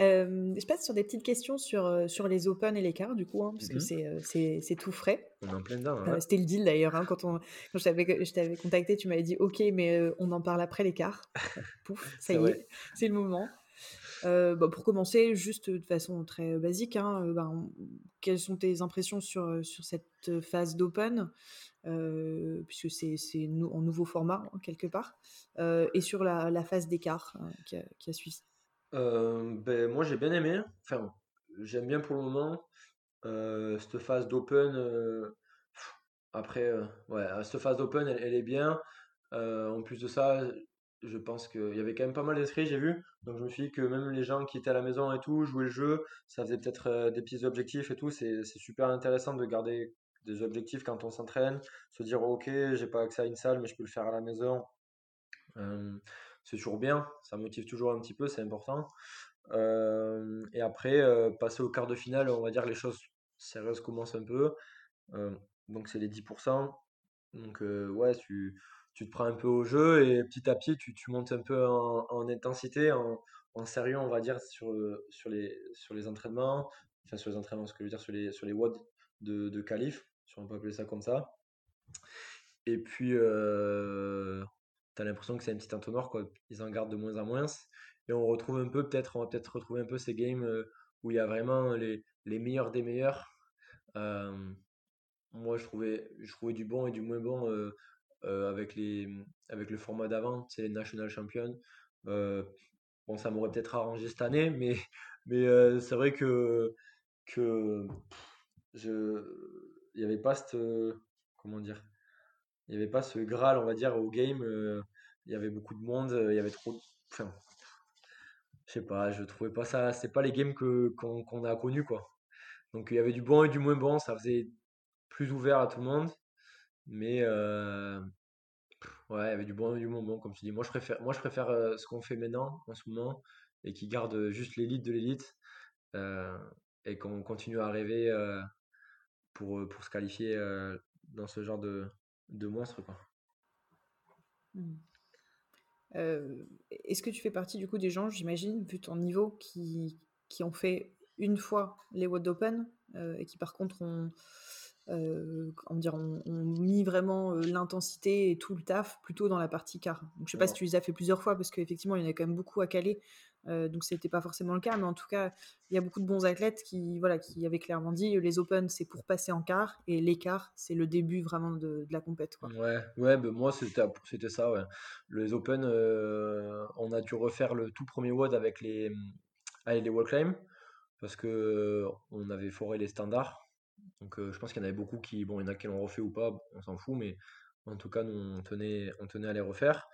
Euh, je passe sur des petites questions sur, euh, sur les Open et les quarts, du coup, hein, parce que mhm. euh, c'est tout frais. On est en plein dedans. C'était le deal d'ailleurs. Hein, quand, on, quand je t'avais contacté, tu m'avais dit Ok, mais on en parle après les quarts. <laughs> Pouf, ça y est, c'est le moment. Bah, pour commencer, juste de façon très basique, hein, ben, quelles sont tes impressions sur, sur cette phase d'Open? Puisque c'est en nouveau format quelque part, et sur la, la phase d'écart qui, qui, a suivi. Euh, ben, moi j'ai bien aimé. Enfin, j'aime bien pour le moment. Euh, cette phase d'open. Euh, après, ouais, cette phase d'open, elle, est bien. en plus de ça, je pense qu'il y avait quand même pas mal d'inscrits, j'ai vu. Donc je me suis dit que même les gens qui étaient à la maison et tout, jouaient le jeu, ça faisait peut-être des petits objectifs et tout. C'est c'est super intéressant de garder des objectifs quand on s'entraîne. Se dire, ok, j'ai pas accès à une salle, mais je peux le faire à la maison. C'est toujours bien, ça motive toujours un petit peu, c'est important. Euh, et après, euh, passer au quart de finale, on va dire les choses sérieuses commencent un peu. Euh, donc c'est les 10%. Donc ouais, tu, tu te prends un peu au jeu et petit à petit, tu, tu montes un peu en, en intensité, en, sérieux, on va dire, sur, sur les, sur les entraînements. Enfin, sur les entraînements, ce que je veux dire, sur les, sur les WOD de, de qualif, si on peut appeler ça comme ça. Et puis, tu as l'impression que c'est un petit entonnoir, quoi. Ils en gardent de moins en moins. Et on retrouve un peu, peut-être, on va peut-être retrouver un peu ces games euh, où il y a vraiment les, les meilleurs des meilleurs. Euh, moi, je trouvais, je trouvais du bon et du moins bon euh, avec les, avec le format d'avant, c'est les National Champions. Bon, ça m'aurait peut-être arrangé cette année, mais, mais c'est vrai que, que je, il n'y avait pas cette, comment dire, il n'y avait pas ce Graal, on va dire, au game. euh, il y avait beaucoup de monde, euh, il y avait trop. Enfin, je sais pas, je trouvais pas ça. C'est pas les games que, qu'on, a connus, quoi. Donc il y avait du bon et du moins bon, ça faisait plus ouvert à tout le monde. Mais euh, ouais, il y avait du bon et du moins bon, comme tu dis. Moi, je préfère, moi, je préfère ce qu'on fait maintenant, en ce moment, et qui garde juste l'élite de l'élite, et qu'on continue à rêver pour, pour se qualifier dans ce genre de, de monstre, quoi. Hmm. Euh, est-ce que tu fais partie du coup des gens, j'imagine, vu ton niveau, qui, qui ont fait une fois les World Open euh, et qui par contre ont, euh, comment dire, mis vraiment euh, l'intensité et tout le taf plutôt dans la partie quart. Donc je sais pas si tu les as fait plusieurs fois parce qu'effectivement il y en a quand même beaucoup à caler, euh, donc c'était pas forcément le cas, mais en tout cas il y a beaucoup de bons athlètes qui voilà qui avaient clairement dit les Open c'est pour passer en quart et quarts c'est le début vraiment de, la compète quoi. Ouais, ouais, ben moi c'était ça, ouais. Les Open, euh, on a dû refaire le tout premier WOD avec les, avec les wall climb parce que on avait foré les standards. Donc euh, je pense qu'il y en avait beaucoup qui, bon, il y en a qui l'ont refait ou pas, on s'en fout, mais en tout cas, nous tenait, on tenait à les refaire.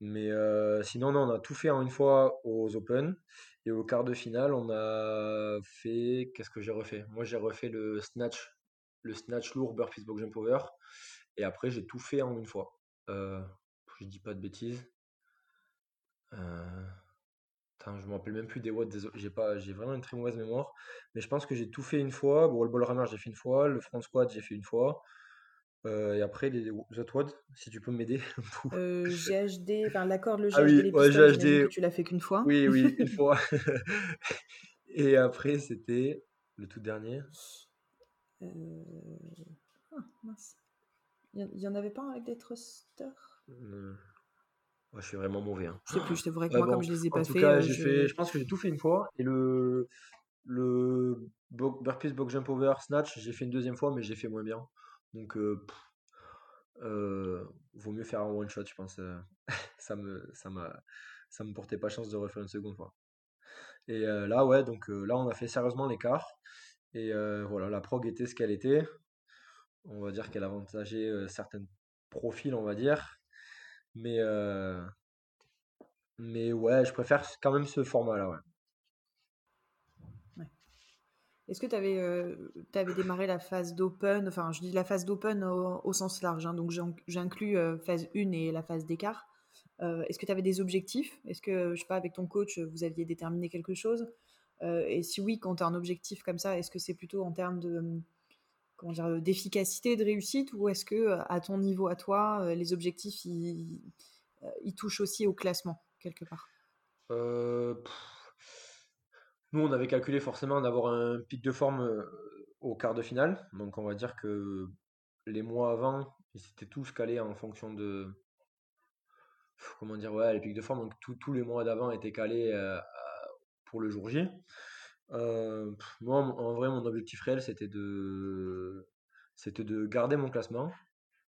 Mais euh, sinon, non, on a tout fait en une fois aux Open. Et au quart de finale, on a fait. Qu'est-ce que j'ai refait? Moi, j'ai refait le snatch, le snatch lourd, burpees, box jump over. Et après, j'ai tout fait en une fois. Euh, je dis pas de bêtises. Euh, je me rappelle même plus des watts. désolé, J'ai pas, j'ai vraiment une très mauvaise mémoire. Mais je pense que j'ai tout fait une fois. Bon, le ball rammer, j'ai fait une fois. Le front squat, j'ai fait une fois. Euh, et après, les WOD, si tu peux m'aider. <laughs> Euh, GHD, enfin l'accord, le Ah GHD, oui, les ouais, GHD. tu l'as fait qu'une fois. Oui, oui, <laughs> une fois. <laughs> Et après, c'était le tout dernier. Euh, ah, mince. Il y, en- en avait pas un avec des thrusters? Euh, ouais, je suis vraiment mauvais. hein. Je sais plus, je t'avouerai que Ouais, moi, bon, comme je les ai en pas tout fait, cas, je... fait, je pense que j'ai tout fait une fois. Et le, le burpees, box jump over, snatch, j'ai fait une deuxième fois, mais j'ai fait moins bien. Donc, vaut mieux faire un one shot, je pense. <laughs> ça me, ça m'a, ça me portait pas chance de refaire une seconde fois. Et là, ouais, donc là, on a fait sérieusement l'écart. Et voilà, la prog était ce qu'elle était. On va dire qu'elle avantageait certains profils, on va dire. Mais, mais ouais, je préfère quand même ce format-là. Est-ce que tu avais, démarré la phase d'open, enfin je dis la phase d'open au, sens large, hein, donc j'in- j'inclus euh, phase 1 et la phase d'écart. Euh, Est-ce que tu avais des objectifs? Est-ce que, je sais pas, avec ton coach, vous aviez déterminé quelque chose? Euh, Et si oui, quand tu as un objectif comme ça, est-ce que c'est plutôt en termes de hum, euh, d'efficacité, de réussite, ou est-ce que euh, à ton niveau, à toi, euh, les objectifs, ils, euh, ils touchent aussi au classement, quelque part? Euh, nous, on avait calculé forcément d'avoir un pic de forme euh, au quart de finale. Donc, on va dire que les mois avant, ils étaient tous calés en fonction de. Comment dire, ouais, les pics de forme. Donc, tous les mois d'avant étaient calés euh, pour le jour J. Euh, moi, en vrai, mon objectif réel, c'était de, c'était de garder mon classement.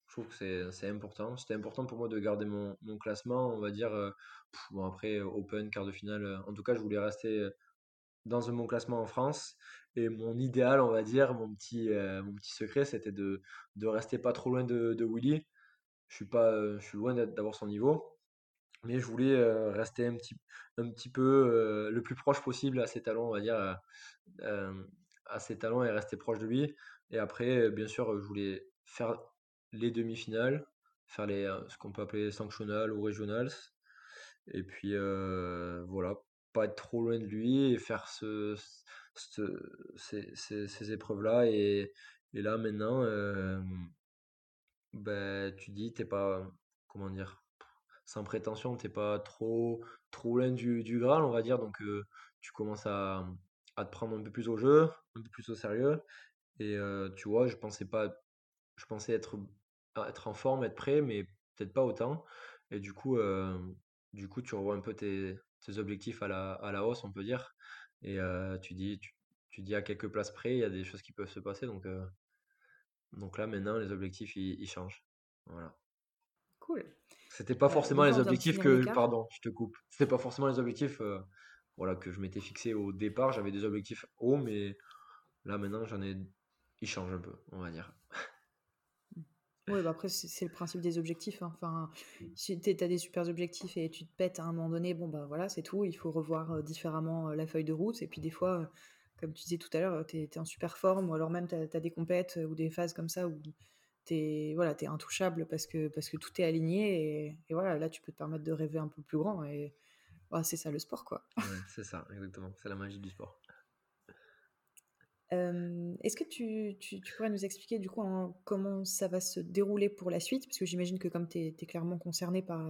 Je trouve que c'est important. C'était important pour moi de garder mon, classement, on va dire. bon, après, Open, quart de finale. En tout cas, je voulais rester dans bon classement en France. Et mon idéal, on va dire, mon petit, euh, mon petit secret, c'était de, de rester pas trop loin de, de Willy. Je suis pas, euh, je suis loin d'avoir son niveau. mais je voulais euh, rester un petit, un petit peu le plus proche possible à ses talons, on va dire, à ses talons et rester proche de lui. Et après, bien sûr, je voulais faire les demi-finales, faire les, ce qu'on peut appeler sanctional ou regionals. Et puis voilà, pas être trop loin de lui et faire ce, ce- ces, épreuves-là. Et, là, maintenant, euh, ben, tu dis, t'es pas, comment dire, sans prétention, t'es pas trop, trop loin du, du Graal, on va dire. Donc, tu commences à, te prendre un peu plus au jeu, un peu plus au sérieux. Et tu vois, je pensais pas, je pensais être, être en forme, être prêt, mais peut-être pas autant. Et du coup, du coup, tu revois un peu tes, tes objectifs à la, à la hausse, on peut dire. Et euh, tu dis, tu, tu dis à quelques places près, il y a des choses qui peuvent se passer. Donc, euh, donc là, maintenant, les objectifs, ils, ils changent. Voilà. Cool. C'était pas Euh, forcément les objectifs que, pardon, je te coupe. C'était pas forcément les objectifs, euh, voilà, que je m'étais fixé au départ. J'avais des objectifs hauts, mais là, maintenant, j'en ai, ils changent un peu, on va dire. Ouais, bah après, c'est le principe des objectifs. hein. Enfin, si tu as des super objectifs et tu te pètes à un moment donné, bon, bah voilà, c'est tout. Il faut revoir différemment la feuille de route. Et puis, des fois, comme tu disais tout à l'heure, tu es, en super forme, ou alors même tu as, des compètes ou des phases comme ça où tu es, voilà, t'es intouchable parce que, parce que tout est aligné. Et, voilà, là, tu peux te permettre de rêver un peu plus grand. Et c'est ça le sport, quoi. C'est ça, exactement. C'est la magie du sport. Est-ce que tu, tu- pourrais nous expliquer du coup en- comment ça va se dérouler pour la suite? Parce que j'imagine que comme tu es, clairement concerné par,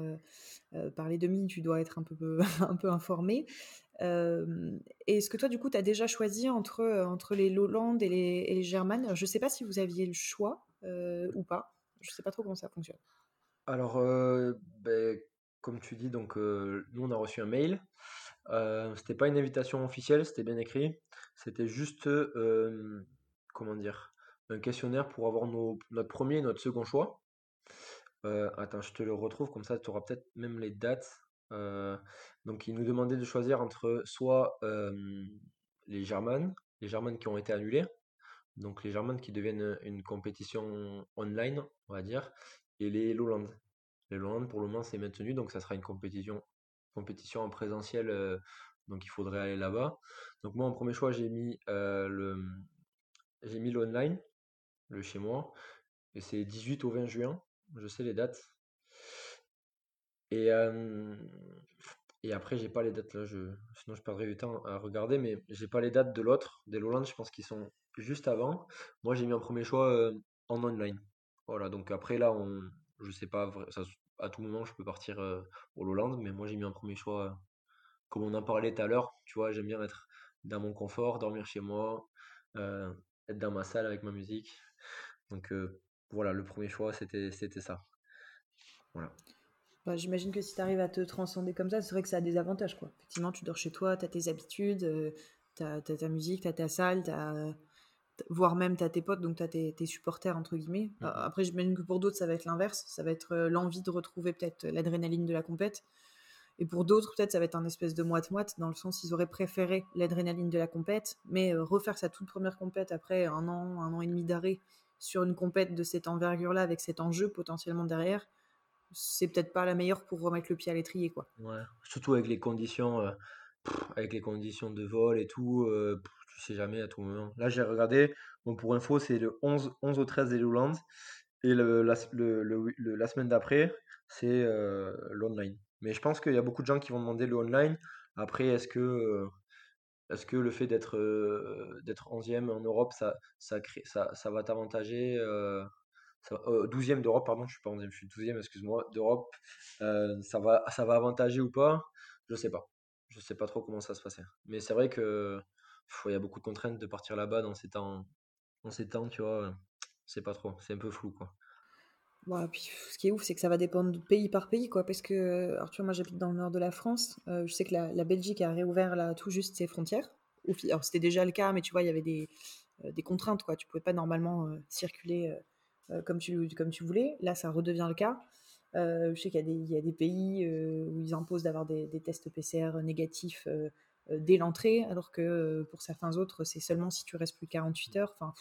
euh, par les demi, tu dois être un peu, <laughs> un peu informé. Euh, Est-ce que toi, du coup, tu as déjà choisi entre, entre les Lowlands et les, et les Germanes? Je sais pas si vous aviez le choix ou pas. Je sais pas trop comment ça fonctionne. Alors, ben, comme tu dis, donc, euh, nous, on a reçu un mail. Euh, c'était pas une invitation officielle, c'était bien écrit. C'était juste, euh, comment dire, un questionnaire pour avoir notre premier et notre second choix. Euh, attends, je te le retrouve, comme ça tu auras peut-être même les dates. Donc, ils nous demandaient de choisir entre soit les Germanes, les Germanes qui ont été annulées, donc les Germanes qui deviennent une compétition online, on va dire, et les Lowlands. Les Lowlands, pour le moment, c'est maintenu, donc ça sera une compétition, compétition en présentiel, euh, donc il faudrait aller là-bas. Donc moi, en premier choix, j'ai mis euh, le, j'ai mis l'online, le chez moi, et c'est 18 au 20 juin, je sais les dates. Et, euh, et après, j'ai pas les dates là, je, sinon je perdrais du temps à regarder, mais j'ai pas les dates de l'autre, des Lowlands, je pense qu'ils sont juste avant. Moi, j'ai mis en premier choix euh, en online. Voilà, donc après là, on, je sais pas, ça, à tout moment, je peux partir euh, au Lowlands, mais moi, j'ai mis en premier choix, euh, comme on en parlait tout à l'heure, tu vois, j'aime bien être dans mon confort, dormir chez moi, euh, être dans ma salle avec ma musique. Donc euh, voilà, le premier choix, c'était c'était ça. Voilà. Bah, j'imagine que si tu arrives à te transcender comme ça, c'est vrai que ça a des avantages, quoi. Effectivement, tu dors chez toi, tu as tes habitudes, tu as, ta musique, tu as ta salle, t'as- t- voire même tu as tes potes, donc tu as tes, tes supporters, entre guillemets. A- Après, j'imagine que pour d'autres, ça va être l'inverse. Ça va être euh, l'envie de retrouver peut-être l'adrénaline de la compète. Et pour d'autres, peut-être, ça va être un espèce de moite-moite, dans le sens ils auraient préféré l'adrénaline de la compète, mais euh, refaire sa toute première compète après un an, un an et demi d'arrêt sur une compète de cette envergure-là, avec cet enjeu potentiellement derrière, c'est peut-être pas la meilleure pour remettre le pied à l'étrier, quoi. Ouais, surtout avec les conditions, euh, pff, avec les conditions de vol et tout, euh, tu sais jamais à tout moment. Là, j'ai regardé, bon, pour info, c'est le 11, 11 au 13 des Lowlands, et le, la, le- le- la semaine d'après, c'est euh, l'online. Mais je pense qu'il y a beaucoup de gens qui vont demander le online. Après, est-ce que, euh, est-ce que le fait d'être euh, d'être 11e en Europe, ça, ça, crée, ça, ça va t'avantager euh, euh, 12e d'Europe, pardon, je suis pas 11e, je suis 12e, excuse-moi, d'Europe, ça va, ça va avantager ou pas? Je sais pas. Je sais pas trop comment ça se passait. Mais c'est vrai que pff, il y a beaucoup de contraintes de partir là-bas dans ces temps, dans ces temps, tu vois, c'est pas trop, c'est un peu flou, quoi. Ouais, puis ce qui est ouf, c'est que ça va dépendre de pays par pays, quoi. Parce que, alors moi j'habite dans le nord de la France. euh, je sais que la, Belgique a réouvert là tout juste ses frontières. Alors c'était déjà le cas, mais tu vois, il y avait des, euh, contraintes, quoi. Tu pouvais pas normalement euh, circuler comme tu voulais. Là, ça redevient le cas. Euh, je sais qu'il y a des, il y a des pays euh, où ils imposent d'avoir des, des tests PCR négatifs euh, dès l'entrée, alors que pour certains autres, c'est seulement si tu restes plus de 48 heures. Enfin,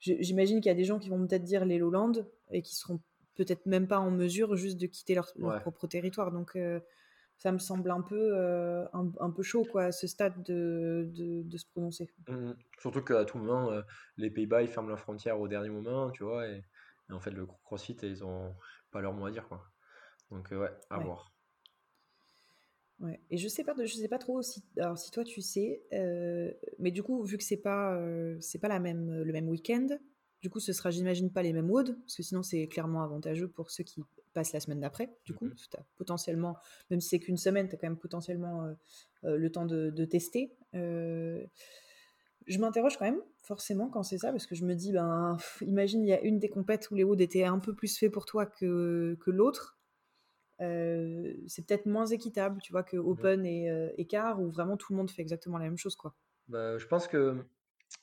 j'imagine qu'il y a des gens qui vont peut-être dire les Lowlands et qui seront peut-être même pas en mesure juste de quitter leur, leur Ouais. propre territoire. Donc, euh, ça me semble un peu, euh, un, un peu chaud, quoi, à ce stade de, de, de se prononcer. Mhm. Surtout qu'à tout moment, euh, les Pays-Bas, ils ferment leurs frontières au dernier moment, tu vois, et, et en fait, le CrossFit, ils ont pas leur mot à dire, quoi. Donc, euh, ouais, à Ouais. voir. Ouais. Et je sais pas, de- je sais pas trop si, alors si toi tu sais, euh, mais du coup vu que c'est pas, euh, c'est pas la même, le même week-end, du coup ce sera j'imagine pas les mêmes WOD, parce que sinon c'est clairement avantageux pour ceux qui passent la semaine d'après. Du coup, Mhm. parce que t'as potentiellement, même si c'est qu'une semaine, tu as quand même potentiellement euh, le temps de, de tester. Je m'interroge quand même forcément quand c'est ça, parce que je me dis ben pff, imagine il y a une des compètes où les WOD étaient un peu plus faits pour toi que, que l'autre. Euh, c'est peut-être moins équitable, tu vois, que Open et euh, Écart, où vraiment tout le monde fait exactement la même chose, quoi. Bah, je pense que,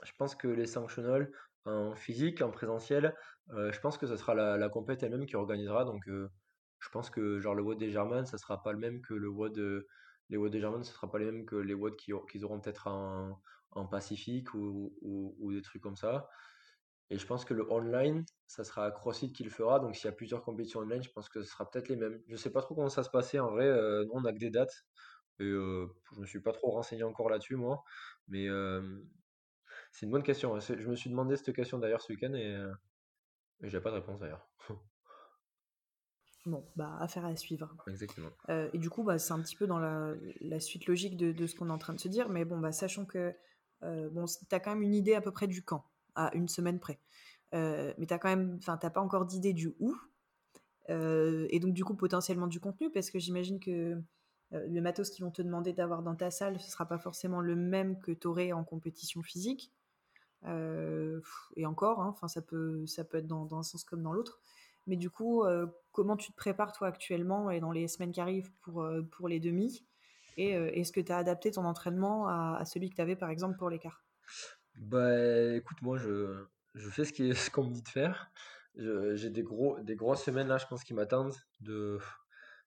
je pense que les sanctionnals en physique, en présentiel, euh, je pense que ce sera la, la compète elle-même qui organisera. Donc, euh, je pense que genre le WOD des Germains, ça sera pas le même que le WOD, les WOD des Germains, ce sera pas les mêmes que les WOD qu'ils auront peut-être en, en Pacifique ou, ou, ou des trucs comme ça. Et je pense que le online, ça sera CrossFit qui le fera. Donc, s'il y a plusieurs compétitions online, je pense que ce sera peut-être les mêmes. Je sais pas trop comment ça se passait en vrai. euh, on a que des dates. Et euh, je me suis pas trop renseigné encore là-dessus, moi. Mais euh, c'est une bonne question. hein. Je me suis demandé cette question d'ailleurs ce week-end et, euh, et j'ai pas de réponse d'ailleurs. Bon, bah, affaire à suivre. Exactement. Euh, et du coup, bah, c'est un petit peu dans la, la suite logique de, de ce qu'on est en train de se dire, mais bon, bah, sachant que bon, tu as quand même une idée à peu près du quand, à une semaine près. Euh, mais tu quand même, enfin, t'as pas encore d'idée du où, euh, et donc du coup potentiellement du contenu, parce que j'imagine que euh, le matos qu'ils vont te demander d'avoir dans ta salle, ce sera pas forcément le même que tu aurais en compétition physique. Euh, et encore, hein, ça peut, ça peut être dans, un sens comme dans l'autre. Mais du coup, euh, comment tu te prépares toi actuellement et dans les semaines qui arrivent pour, euh, pour les demi? Et euh, est-ce que tu as adapté ton entraînement à, celui que tu avais par exemple pour l'écart? Bah écoute, moi je, fais <laughs> ce qu'on me dit de faire. J'ai des gros, des grosses semaines là, je pense, qui m'attendent. De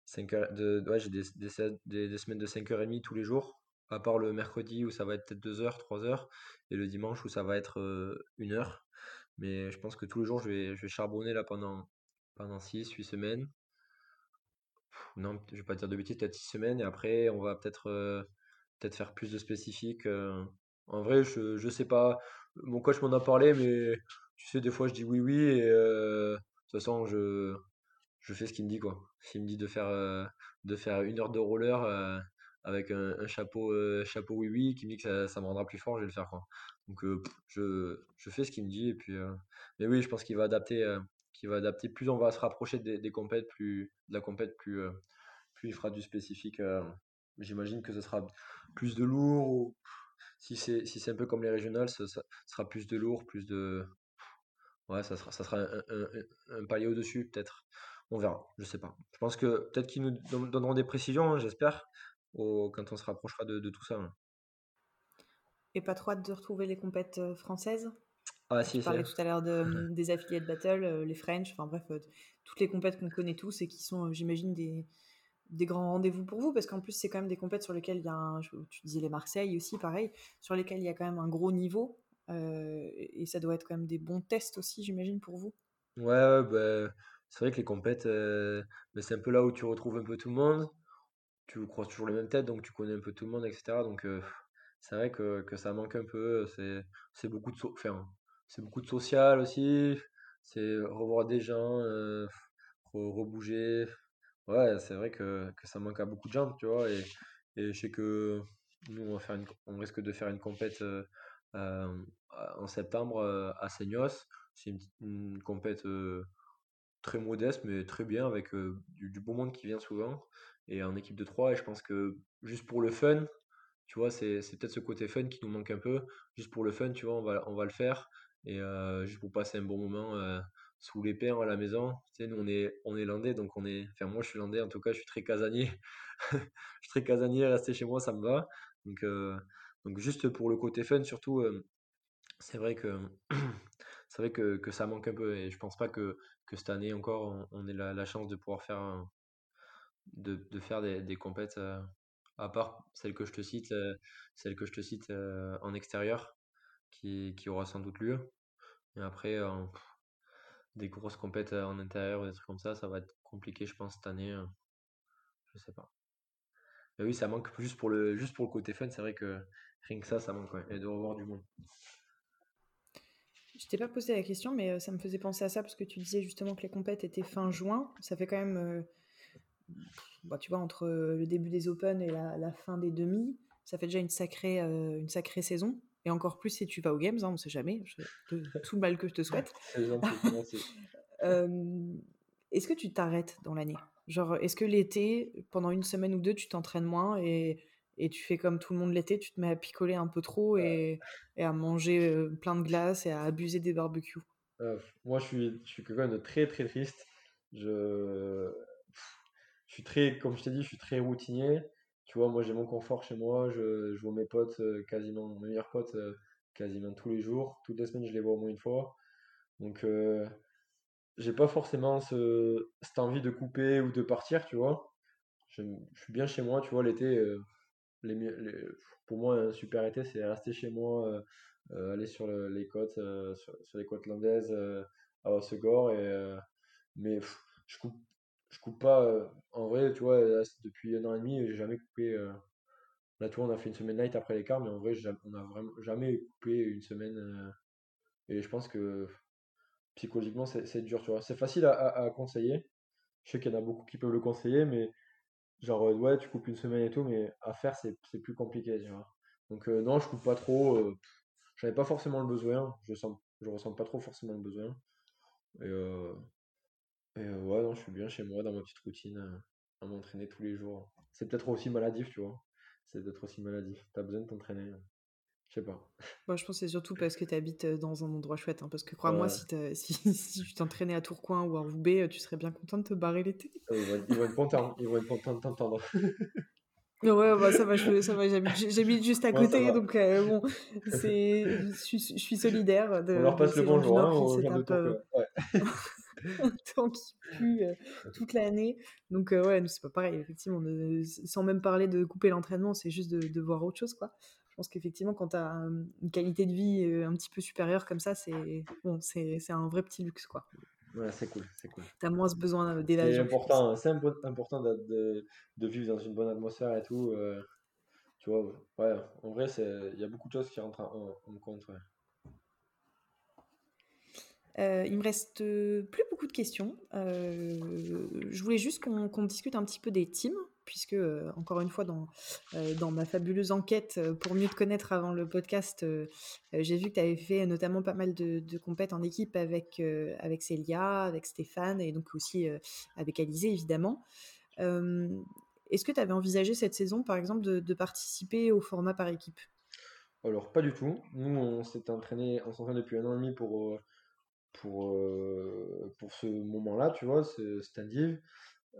5 heures, de, ouais, j'ai des, des, des- semaines de 5h30 tous les jours. À part le mercredi où ça va être peut-être 2 heures, 3 heures. Et le dimanche où ça va être euh, 1 heure. Mais je pense que tous les jours je vais, je vais charbonner là pendant, pendant 6, 8 semaines. Non, je vais pas dire de bêtises, peut-être 6 semaines. Et après, on va peut-être euh, peut-être faire plus de spécifiques. euh. En vrai, je, je sais pas. Mon coach m'en a parlé, mais tu sais, des fois, je dis oui, oui. Et euh, de toute façon, je, je fais ce qu'il me dit. S'il me dit de faire, de faire une heure de roller avec un, chapeau, chapeau oui, oui, qui me dit que ça, ça me rendra plus fort, je vais le faire, quoi. Donc, je, je fais ce qu'il me dit. Et puis, mais oui, je pense qu'il va adapter. Va adapter. Plus on va se rapprocher des, compètes, plus de la compète, plus, euh, plus il fera du spécifique. euh, J'imagine que ce sera plus de lourd. Ou si c'est si un peu comme les régionales, ce sera plus de lourd, plus de. Ouais, ça sera, ça sera un, palier au-dessus, peut-être. On verra, je sais pas. Je pense que peut-être qu'ils nous don- donneront des précisions, hein, j'espère, quand on se rapprochera de, de tout ça. hein. Et pas trop hâte de retrouver les compètes euh, françaises? Ah, si, parlais tout à l'heure de, <laughs> des affiliates battle, euh, les French, enfin bref, euh, toutes les compètes qu'on connaît tous et qui sont, euh, j'imagine, des, des grands rendez-vous pour vous, parce qu'en plus, c'est quand même des compètes sur lesquelles il y a un, tu disais les Marseille aussi, pareil, sur lesquelles il y a quand même un gros niveau, euh, et ça doit être quand même des bons tests aussi, j'imagine, pour vous. Ouais, ouais, bah, c'est vrai que les compètes, euh, bah, c'est un peu là où tu retrouves un peu tout le monde. Tu croises toujours les mêmes têtes, donc tu connais un peu tout le monde, etc. Donc euh, c'est vrai que, que ça manque un peu. C'est, c'est beaucoup de, enfin, c'est beaucoup de social aussi. C'est revoir des gens, euh, re- rebouger. Ouais, c'est vrai que, que ça manque à beaucoup de gens, tu vois. Et, et je sais que nous, on va faire une, on risque de faire une compète euh, euh, en septembre à Seignos. C'est une, une compète très modeste, mais très bien, avec du, beau monde qui vient souvent, et en équipe de 3. Et je pense que juste pour le fun, tu vois, c'est c'est peut-être ce côté fun qui nous manque un peu. Juste pour le fun, tu vois, on va, on va le faire, et euh, juste pour passer un bon moment euh, sous les pères à la maison. Tu sais, nous, on est, on est landais, donc on est. Enfin, moi, je suis landais, en tout cas, je suis très casanier. <laughs> je suis très casanier, rester chez moi, ça me va. Donc, euh, donc juste pour le côté fun, surtout, c'est vrai que <clears throat> c'est vrai que, que ça manque un peu et je pense pas que, que cette année encore on, on ait la, chance de pouvoir faire de, de faire des, des compètes à part celle que je te cite euh, celle que je te cite en extérieur qui, aura sans doute lieu et après euh, des grosses compètes en intérieur ou des trucs comme ça, ça va être compliqué, je pense, cette année. Je sais pas. Mais oui, ça manque juste pour le, juste pour le côté fun. C'est vrai que rien que ça, ça manque. Et de revoir du monde. Je t'ai pas posé la question, mais ça me faisait penser à ça parce que tu disais justement que les compètes étaient fin juin. Ça fait quand même, bah, tu vois, entre le début des Open et la, fin des demi, ça fait déjà une sacrée, une sacrée saison. Et encore plus si tu vas aux Games, hein, on sait jamais. tout le mal que je te <laughs> souhaite. <laughs> Est-ce que tu t'arrêtes dans l'année? Genre, est-ce que l'été, pendant une semaine ou deux, tu t'entraînes moins et, et, tu fais comme tout le monde l'été, tu te mets à picoler un peu trop et, et à manger plein de glace et à abuser des barbecues? Moi, je suis, je suis quelqu'un de très très triste. Je, je suis très, comme je t'ai dit, je suis très routinier. Tu vois, moi j'ai mon confort chez moi, je, vois mes potes quasiment, mes meilleurs potes quasiment tous les jours. Toutes les semaines, je les vois au moins une fois. Donc, j'ai pas forcément ce, cette envie de couper ou de partir, tu vois. Je, suis bien chez moi, tu vois, l'été, euh, les, pour moi, un super été, c'est rester chez moi, euh, euh, aller sur les côtes, sur, les côtes landaises, à Hossegor, et, mais je coupe, je coupe pas, en vrai, tu vois, depuis un an et demi, j'ai jamais coupé. Là, tu vois, on a fait une semaine night après l'écart, mais en vrai, on a vraiment jamais coupé une semaine. et je pense que psychologiquement, c'est dur, tu vois. C'est facile à, conseiller. Je sais qu'il y en a beaucoup qui peuvent le conseiller, mais genre, ouais, tu coupes une semaine et tout, mais à faire, c'est plus compliqué, tu vois. Donc, euh, non, je coupe pas trop. Euh, j'avais pas forcément le besoin. Je sens, je ressens pas trop forcément le besoin. Et, euh, ouais, non, je suis bien chez moi, dans ma petite routine, à m'entraîner tous les jours. C'est peut-être aussi maladif, tu vois. C'est peut-être aussi maladif. T'as besoin de t'entraîner. Je sais pas. Moi, je pense que c'est surtout parce que tu habites dans un endroit chouette. Hein, parce que crois-moi, si, <laughs> si, si, tu t'entraînais à Tourcoing ou à Roubaix, tu serais bien content de te barrer l'été. Ils, vont, être contents. Ils vont être contents de t'entendre. Ouais, bah, ça va, ça va j'habite juste à <laughs> côté, donc euh, bon, c'est, je, suis solidaire. De, On leur passe le bonjour, hein, aux gens de peu... ouais. <laughs> temps qui pue euh, toute l'année. Donc, euh, ouais, c'est pas pareil, effectivement. sans même parler de couper l'entraînement, c'est juste de, de, voir autre chose, quoi je pense qu'effectivement, quand tu as une qualité de vie euh, un petit peu supérieure comme ça, c'est bon, c'est un vrai petit luxe. quoi. Ouais, c'est cool, c'est cool. Tu as moins ce besoin d'évasion. C'est important, c'est important de, de, vivre dans une bonne atmosphère et tout. Euh, tu vois, ouais, en vrai, il y a beaucoup de choses qui rentrent en, compte. Ouais. Euh, il me reste plus beaucoup de questions. je voulais juste qu'on discute un petit peu des teams puisque, encore une fois, dans, ma fabuleuse enquête pour mieux te connaître avant le podcast, j'ai vu que tu avais fait notamment pas mal de, de compètes en équipe avec, avec Célia, avec Stéphane et donc aussi avec Alizé, évidemment. Est-ce que tu avais envisagé cette saison, par exemple, de, participer au format par équipe? Alors, pas du tout. Nous, on s'est entraîné, on s'entraîne depuis un an et demi pour, pour, pour ce moment-là, tu vois, ce stand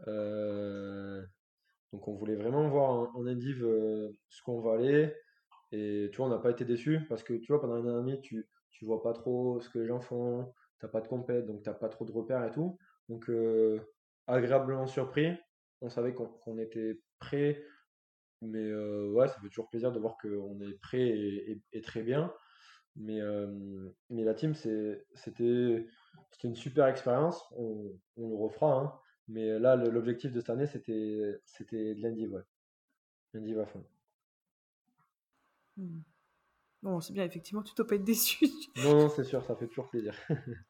euh, donc on voulait vraiment voir en, indiv euh, ce qu'on va aller. Et tu vois, on n'a pas été déçus parce que tu vois, pendant une année, tu, tu vois pas trop ce que les gens font, t'as pas de compète, donc t'as pas trop de repères et tout. Donc euh, agréablement surpris, on savait qu'on était prêt, mais euh, ouais, ça fait toujours plaisir de voir qu'on est prêt et, très bien. Mais, mais la team, c'était une super expérience, on, on le refera. Hein. Mais là, l'objectif de cette année, c'était, de l'Indiv, ouais. L'Indiv à fond. Hmm. Bon, c'est bien, effectivement, tu dois pas être déçu. <laughs> non, non, c'est sûr, ça fait toujours plaisir. <laughs>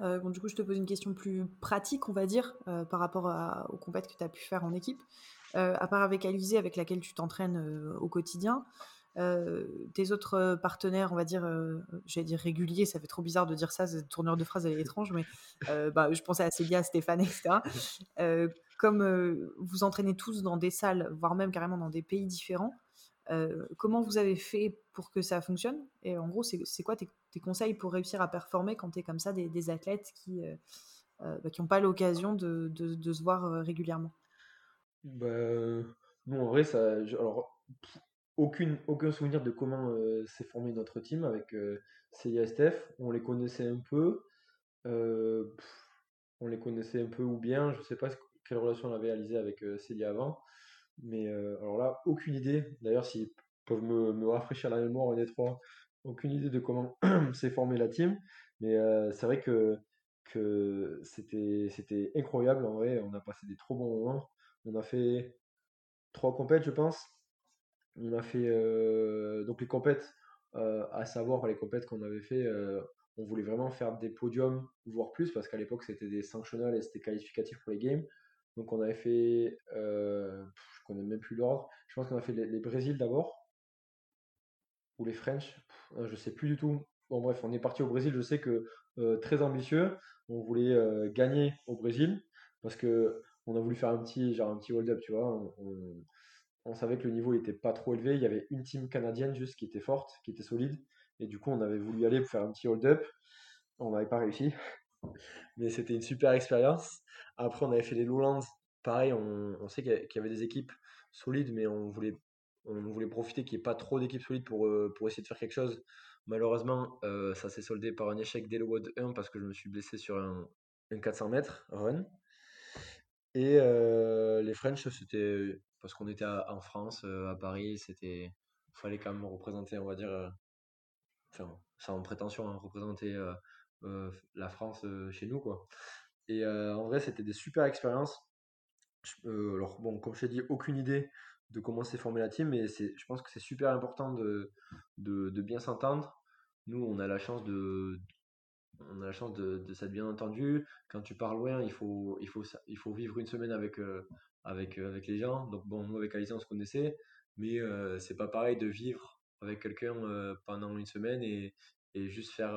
Euh, bon, du coup, je te pose une question plus pratique, on va dire, euh, par rapport à, aux compètes que tu as pu faire en équipe. Euh, à part avec Alizé, avec laquelle tu t'entraînes au quotidien, euh, tes autres euh, partenaires, on va dire, euh, j'allais dire réguliers, ça fait trop bizarre de dire ça, cette tournure de phrase elle est étrange, mais bah, je pensais à Célia, Stéphane, etc. <laughs> comme vous entraînez tous dans des salles, voire même carrément dans des pays différents, comment vous avez fait pour que ça fonctionne? Et en gros, c'est quoi tes, conseils pour réussir à performer quand tu es comme ça des, athlètes qui n'ont bah, pas l'occasion de, de, se voir régulièrement? Bah, nous, en vrai, ça, alors, aucune, aucun souvenir de comment euh, s'est formé notre team avec euh, Steph. On les connaissait un peu. Euh, on les connaissait un peu ou bien. Je ne sais pas quelle relation on avait réalisée avec Célia avant. Mais alors là, aucune idée. D'ailleurs, s'ils peuvent me, me, rafraîchir la mémoire, les trois, aucune idée de comment <clears throat> s'est formée la team. Mais c'est vrai que, que c'était, c'était incroyable en vrai. On a passé des trop bons moments. On a fait trois compètes, je pense. On a fait donc les compètes, à savoir les compètes qu'on avait fait, on voulait vraiment faire des podiums, voire plus, parce qu'à l'époque c'était des sanctionnels et c'était qualificatif pour les games. Donc on avait fait, je connais même plus l'ordre. Je pense qu'on a fait les, les Brésil d'abord ou les French, je sais plus du tout. Bon bref, on est parti au Brésil. Je sais que très ambitieux, on voulait gagner au Brésil parce que on a voulu faire un petit genre un petit hold up, tu vois. Savait que le niveau n'était pas trop élevé. Il y avait une team canadienne juste qui était forte, qui était solide, et du coup on avait voulu aller pour faire un petit hold up. On n'avait pas réussi, <laughs> mais c'était une super expérience. Après on avait fait les Lowlands. Pareil, on, on sait qu'il y avait des équipes solides, mais on voulait on profiter qu'il n'y ait pas trop d'équipes solides pour, euh, pour essayer de faire quelque chose. Malheureusement, euh, ça s'est soldé par un échec dès le WOD 1 parce que je me suis blessé sur un, 400 mètres run. Et euh, les French, c'était parce qu'on était en France, à Paris, c'était fallait quand même représenter, on va dire, enfin, sans prétention, hein, représenter la France chez nous, quoi. Et en vrai, c'était des super expériences. alors bon, comme je t'ai dit, aucune idée de comment s'est formée la team, mais je pense que c'est super important de, bien s'entendre. Nous, on a la chance de, on a la chance de, de s'être bien entendu. Quand tu pars loin, il faut, il faut, il faut vivre une semaine avec, euh, avec, euh, avec les gens. Donc, bon, nous, avec Alice, on se connaissait, mais euh, c'est pas pareil de vivre avec quelqu'un pendant une semaine et, et juste faire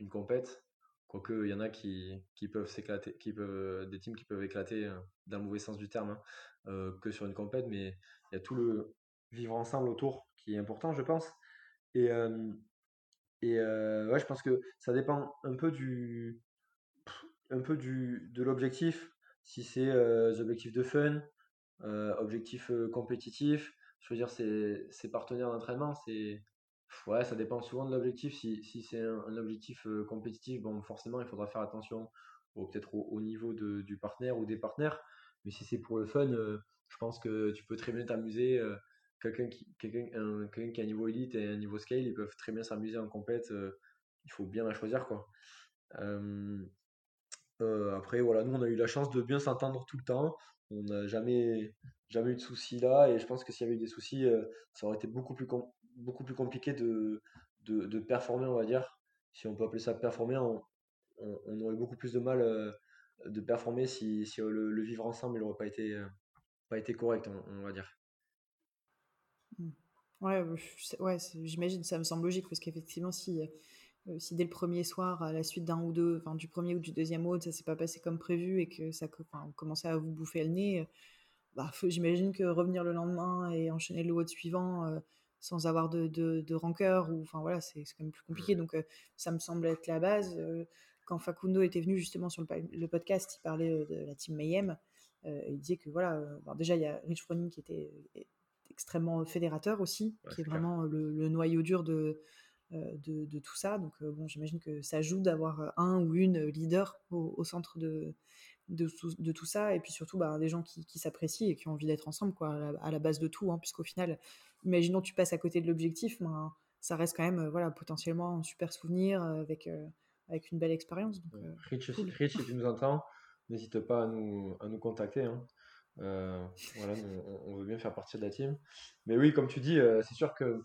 une compète. Quoique, il y en a qui, qui peuvent s'éclater, qui peuvent, des teams qui peuvent éclater dans le mauvais sens du terme, hein, que sur une compète, mais il y a tout le vivre ensemble autour qui est important, je pense. Et, et ouais, je pense que ça dépend un peu du, un peu du, de l'objectif. Si c'est des objectifs de fun, objectif compétitif, je veux dire, c'est partenaires d'entraînement, c'est. Ouais, ça dépend souvent de l'objectif. Si, si c'est un, objectif compétitif, bon, forcément, il faudra faire attention peut-être au, au, niveau de, du partenaire ou des partenaires. Mais si c'est pour le fun, je pense que tu peux très bien t'amuser. Euh, quelqu'un qui, quelqu'un, qui a un niveau élite et un niveau scale, ils peuvent très bien s'amuser en compète. Euh, il faut bien la choisir, quoi. Euh, après, voilà, nous, on a eu la chance de bien s'entendre tout le temps. On n'a jamais, jamais eu de soucis là. Et je pense que s'il y avait eu des soucis, ça aurait été beaucoup plus, beaucoup plus compliqué de, de, performer, on va dire. Si on peut appeler ça performer, on, aurait beaucoup plus de mal de performer si, si le, le, vivre ensemble n'aurait pas été, pas été correct, on, va dire. Ouais, ouais j'imagine, ça me semble logique, parce qu'effectivement, si, euh, si dès le premier soir, à la suite d'un ou deux, enfin du premier ou du deuxième mode, ça s'est pas passé comme prévu et que ça commençait à vous bouffer le nez, euh, bah, j'imagine que revenir le lendemain et enchaîner le WOD suivant euh, sans avoir de, de, de, rancœur, ou enfin voilà, c'est quand même plus compliqué. Donc ça me semble être la base. quand Facundo était venu justement sur le, le podcast, il parlait de la team Mayhem. Il disait que voilà, déjà il y a Rich Froning qui était extrêmement fédérateur aussi, qui est, vraiment le, noyau dur de, de, de, tout ça. Donc bon, j'imagine que ça joue d'avoir un ou une leader au, centre de, de, de, tout ça, et puis surtout bah, des gens qui, qui s'apprécient et qui ont envie d'être ensemble quoi, à la, base de tout, hein, puisqu'au final, imaginons tu passes à côté de l'objectif, ben, ça reste quand même voilà, potentiellement un super souvenir avec, avec une belle expérience. Rich, Rich, si tu nous entends, n'hésite pas à nous, à nous contacter. Hein. Euh, voilà, on, veut bien faire partie de la team. Mais oui, comme tu dis, euh, c'est sûr que,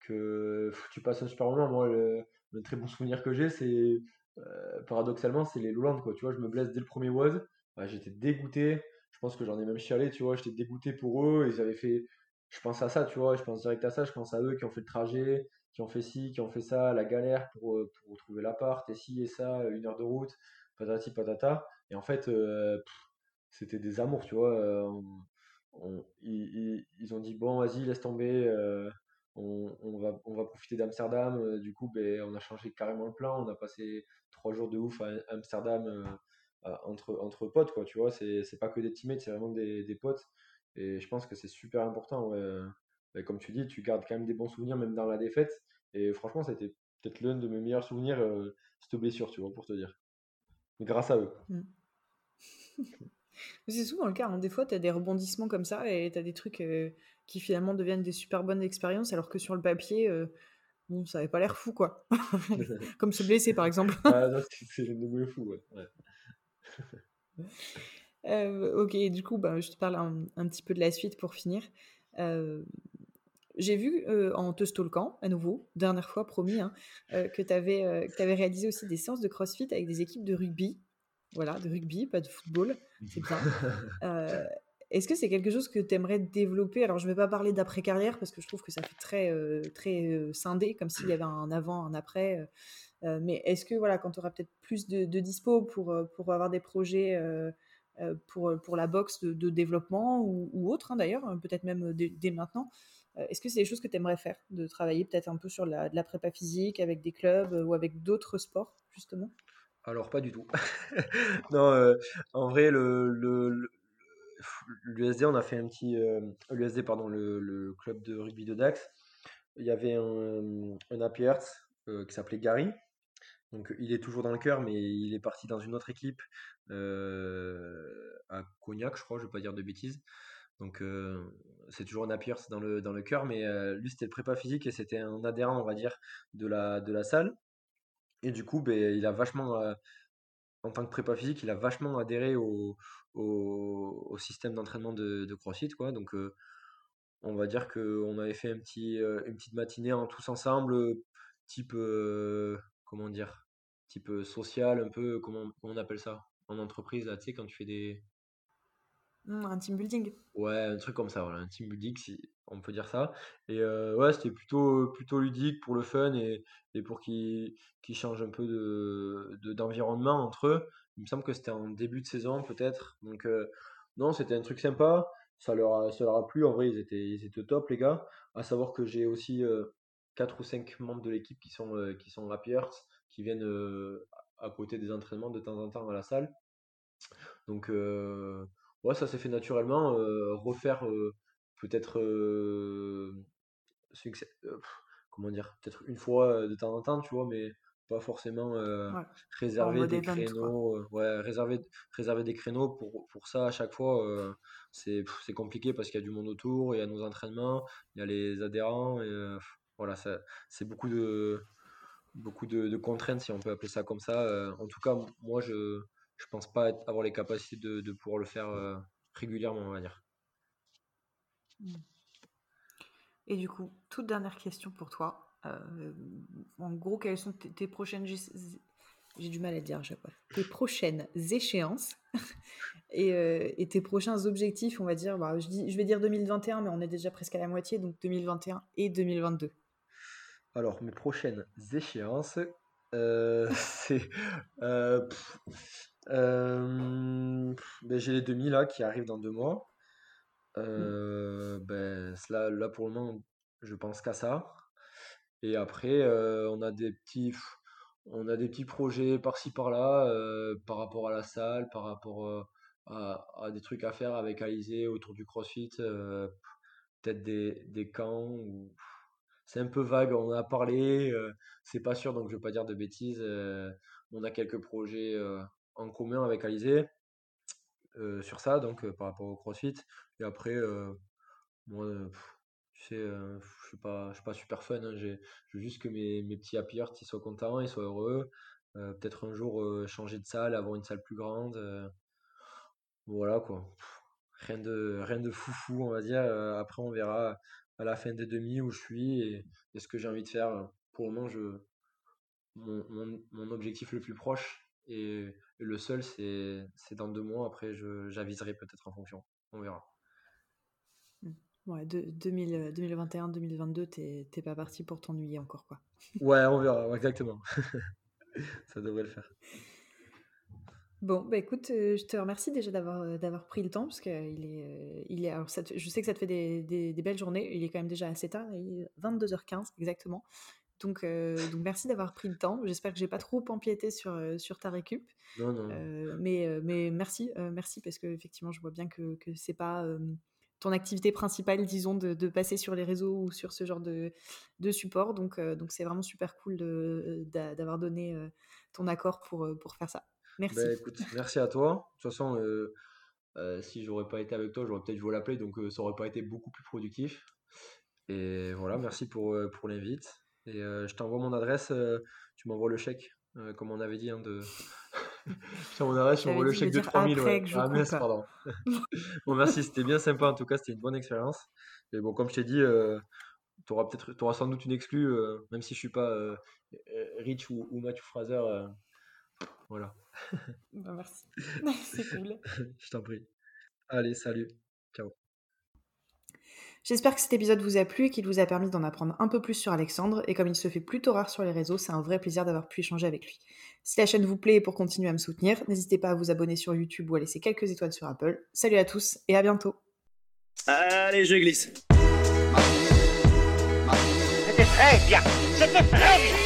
que tu passes un super moment. Moi, le, très bon souvenir que j'ai, c'est euh, paradoxalement, c'est les Lowlands. Quoi. Tu vois, je me blesse dès le premier WOD. J'étais dégoûté. Je pense que j'en ai même chialé. Tu vois, j'étais dégoûté pour eux. Ils avaient fait. Je pense à ça, tu vois. Je pense direct à ça. Je pense à eux qui ont fait le trajet, qui ont fait ci, qui ont fait ça, la galère pour, pour trouver l'appart, et ci et ça, une heure de route, patati patata. Et en fait, c'était des amours, tu vois. Euh, ils, ont dit, bon, vas-y, laisse tomber. Euh, on, va, on va profiter d'Amsterdam. Du coup, ben, on a changé carrément le plan. On a passé trois jours de ouf à Amsterdam entre, entre potes, quoi, tu vois. C'est pas que des teammates, c'est vraiment des, des, potes. Et je pense que c'est super important. Ben, comme tu dis, tu gardes quand même des bons souvenirs, même dans la défaite. Et franchement, c'était peut-être l'un de mes meilleurs souvenirs, cette blessure, tu vois, pour te dire. Grâce à eux. Mmh. <laughs> C'est souvent le cas. Hein. Des fois, tu as des rebondissements comme ça et tu as des trucs euh, qui finalement deviennent des super bonnes expériences, alors que sur le papier, euh, bon, ça avait pas l'air fou, quoi. <laughs> Comme se blesser, par exemple. Ah non, <laughs> c'est le nouveau fou, ouais. ouais. Euh, ok, du coup, bah, je te parle un, un petit peu de la suite pour finir. J'ai vu en te stalkant, à nouveau, dernière fois, promis, hein, que tu avais, réalisé aussi des séances de crossfit avec des équipes de rugby. Voilà, de rugby, pas de football, c'est bien. <laughs> Euh, Est-ce que c'est quelque chose que tu aimerais développer? Alors, je ne vais pas parler d'après-carrière parce que je trouve que ça fait très, euh, très euh, scindé, comme s'il y avait un avant, un après. euh, mais est-ce que, voilà, quand tu auras peut-être plus de, de dispo pour, pour avoir des projets pour, pour la boxe de, de développement ou, ou autre, hein, d'ailleurs, euh, peut-être même dès, dès maintenant, est-ce que c'est des choses que tu aimerais faire? De travailler peut-être un peu sur la, de la prépa physique avec des clubs ou avec d'autres sports, justement? Alors, pas du tout. <laughs> Euh, en vrai, le, l'USD, on a fait un petit. euh, L'USD, pardon, le, club de rugby de Dax. Il y avait un, un happy Earth, euh, qui s'appelait Gary. Il est toujours dans le cœur, mais il est parti dans une autre équipe à Cognac, je crois, je vais pas dire de bêtises. Donc, c'est toujours un happy Earth dans le, dans le cœur, mais lui, c'était le prépa physique et c'était un adhérent, on va dire, de la, de la salle. Et du coup, ben, il a vachement, euh, en tant que prépa physique, il a vachement adhéré au, au, système d'entraînement de, de CrossFit, quoi. Donc, euh, on va dire qu'on avait fait euh, une petite matinée en tous ensemble, type, comment dire, type social, un peu, comment, on appelle ça? En entreprise, tu sais, quand tu fais des, Hmm, Un team building Ouais, un truc comme ça, voilà, un team building, si on peut dire ça. Et euh, ouais, c'était plutôt, plutôt ludique pour le fun et, et pour qu'ils qu'ils changent un peu de, de- d'environnement entre eux. Il me semble que c'était en début de saison, peut-être. Donc, euh, non, c'était un truc sympa. Ça leur a, ça leur a plu. En vrai, ils étaient, ils étaient top, les gars. À savoir que j'ai aussi euh, 4 ou 5 membres de l'équipe qui sont, euh, qui sont qui viennent à côté des entraînements de temps en temps à la salle. Donc, ouais, ça s'est fait naturellement. euh, refaire euh, peut-être, euh, succès- comment dire, peut-être une fois de temps en temps, tu vois, mais pas forcément euh, Ouais, réserver des créneaux. euh, ouais, réserver, réserver des créneaux pour, pour ça à chaque fois. euh, c'est, compliqué parce qu'il y a du monde autour, il y a nos entraînements, il y a les adhérents. Et, voilà, c'est beaucoup de, beaucoup de, de contraintes, si on peut appeler ça comme ça. En tout cas, moi, je je pense pas être- avoir les capacités de, de pouvoir le faire euh, régulièrement, on va dire. Et du coup, toute dernière question pour toi. Euh, en gros, quelles sont tes, tes prochaines... J'ai du mal à dire à chaque fois. Tes prochaines échéances <laughs> et, euh, et tes prochains objectifs, on va dire. bah, je, dis, je vais dire 2021, mais on est déjà presque à la moitié, donc 2021 et 2022. Alors, mes prochaines échéances, euh, <laughs> c'est. euh, ben, j'ai les demi là qui arrivent dans deux mois. Euh, ben, cela, là, pour le moment, je pense qu'à ça. Et après, euh, on a des petits, on a des petits projets par-ci par-là, euh, par rapport à la salle, par rapport euh, à, à des trucs à faire avec Alizé autour du CrossFit, euh, peut-être des, des camps. Ou... C'est un peu vague, on en a parlé, euh, c'est pas sûr, donc je vais pas dire de bêtises. euh, on a quelques projets euh, en commun avec Alizé sur ça, donc par rapport au CrossFit. Et après, moi, tu sais, je suis pas, suis pas super fun. hein, je veux juste que mes, mes petits happy hearts, ils soient contents, ils soient heureux. Peut-être un jour changer de salle, avoir une salle plus grande. voilà quoi. Rien de, rien de foufou, on va dire. Après, on verra à la fin des demi où je suis et, ce que j'ai envie de faire. Pour le moment, je, mon, mon, mon objectif le plus proche et le seul, c'est, c'est dans deux mois. Après, j'aviserai peut-être en fonction. On verra. Ouais, 2021-2022, t'es t'es pas parti pour t'ennuyer encore, quoi. Ouais, on verra, exactement. <laughs> Ça devrait le faire. Bon, bah écoute, euh, je te remercie déjà d'avoir euh, d'avoir pris le temps parce que il est, euh, il est alors ça te- je sais que ça te fait des, des- des belles journées. Il est quand même déjà assez tard, il est 22h15 exactement. Donc, euh, donc merci d'avoir pris le temps. J'espère que j'ai pas trop empiété sur, euh, sur ta récup. Non, non. Euh, mais, mais merci, euh, merci parce que effectivement, je vois bien que, que c'est pas ton activité principale, disons, de, de passer sur les réseaux ou sur ce genre de, de support. Donc, donc c'est vraiment super cool d'avoir donné ton accord pour, pour faire ça. Merci. Écoute, merci à toi. De toute façon, si j'aurais pas été avec toi, j'aurais peut-être joué l'appeler, donc ça aurait pas été beaucoup plus productif. Et voilà, merci pour, pour l'invite. Et je t'envoie mon adresse, tu m'envoies le chèque, comme on avait dit. Hein, de... <laughs> je t'envoie mon adresse, tu m'envoies le chèque de 3000. Ouais. Ah, pardon. <laughs> bon, merci, c'était bien sympa en tout cas, c'était une bonne expérience. Et bon, comme je t'ai dit, tu auras peut-être, auras sans doute une exclue, même si je suis pas Rich ou, ou Matthew Fraser. voilà. Bah, merci. <laughs> C'est cool. je t'en prie. Allez, salut. J'espère que cet épisode vous a plu et qu'il vous a permis d'en apprendre un peu plus sur Alexandre, et comme il se fait plutôt rare sur les réseaux, c'est un vrai plaisir d'avoir pu échanger avec lui. Si la chaîne vous plaît et pour continuer à me soutenir, n'hésitez pas à vous abonner sur YouTube ou à laisser quelques étoiles sur Apple. Salut à tous et à bientôt Allez, je glisse C'était très bien C'était très bien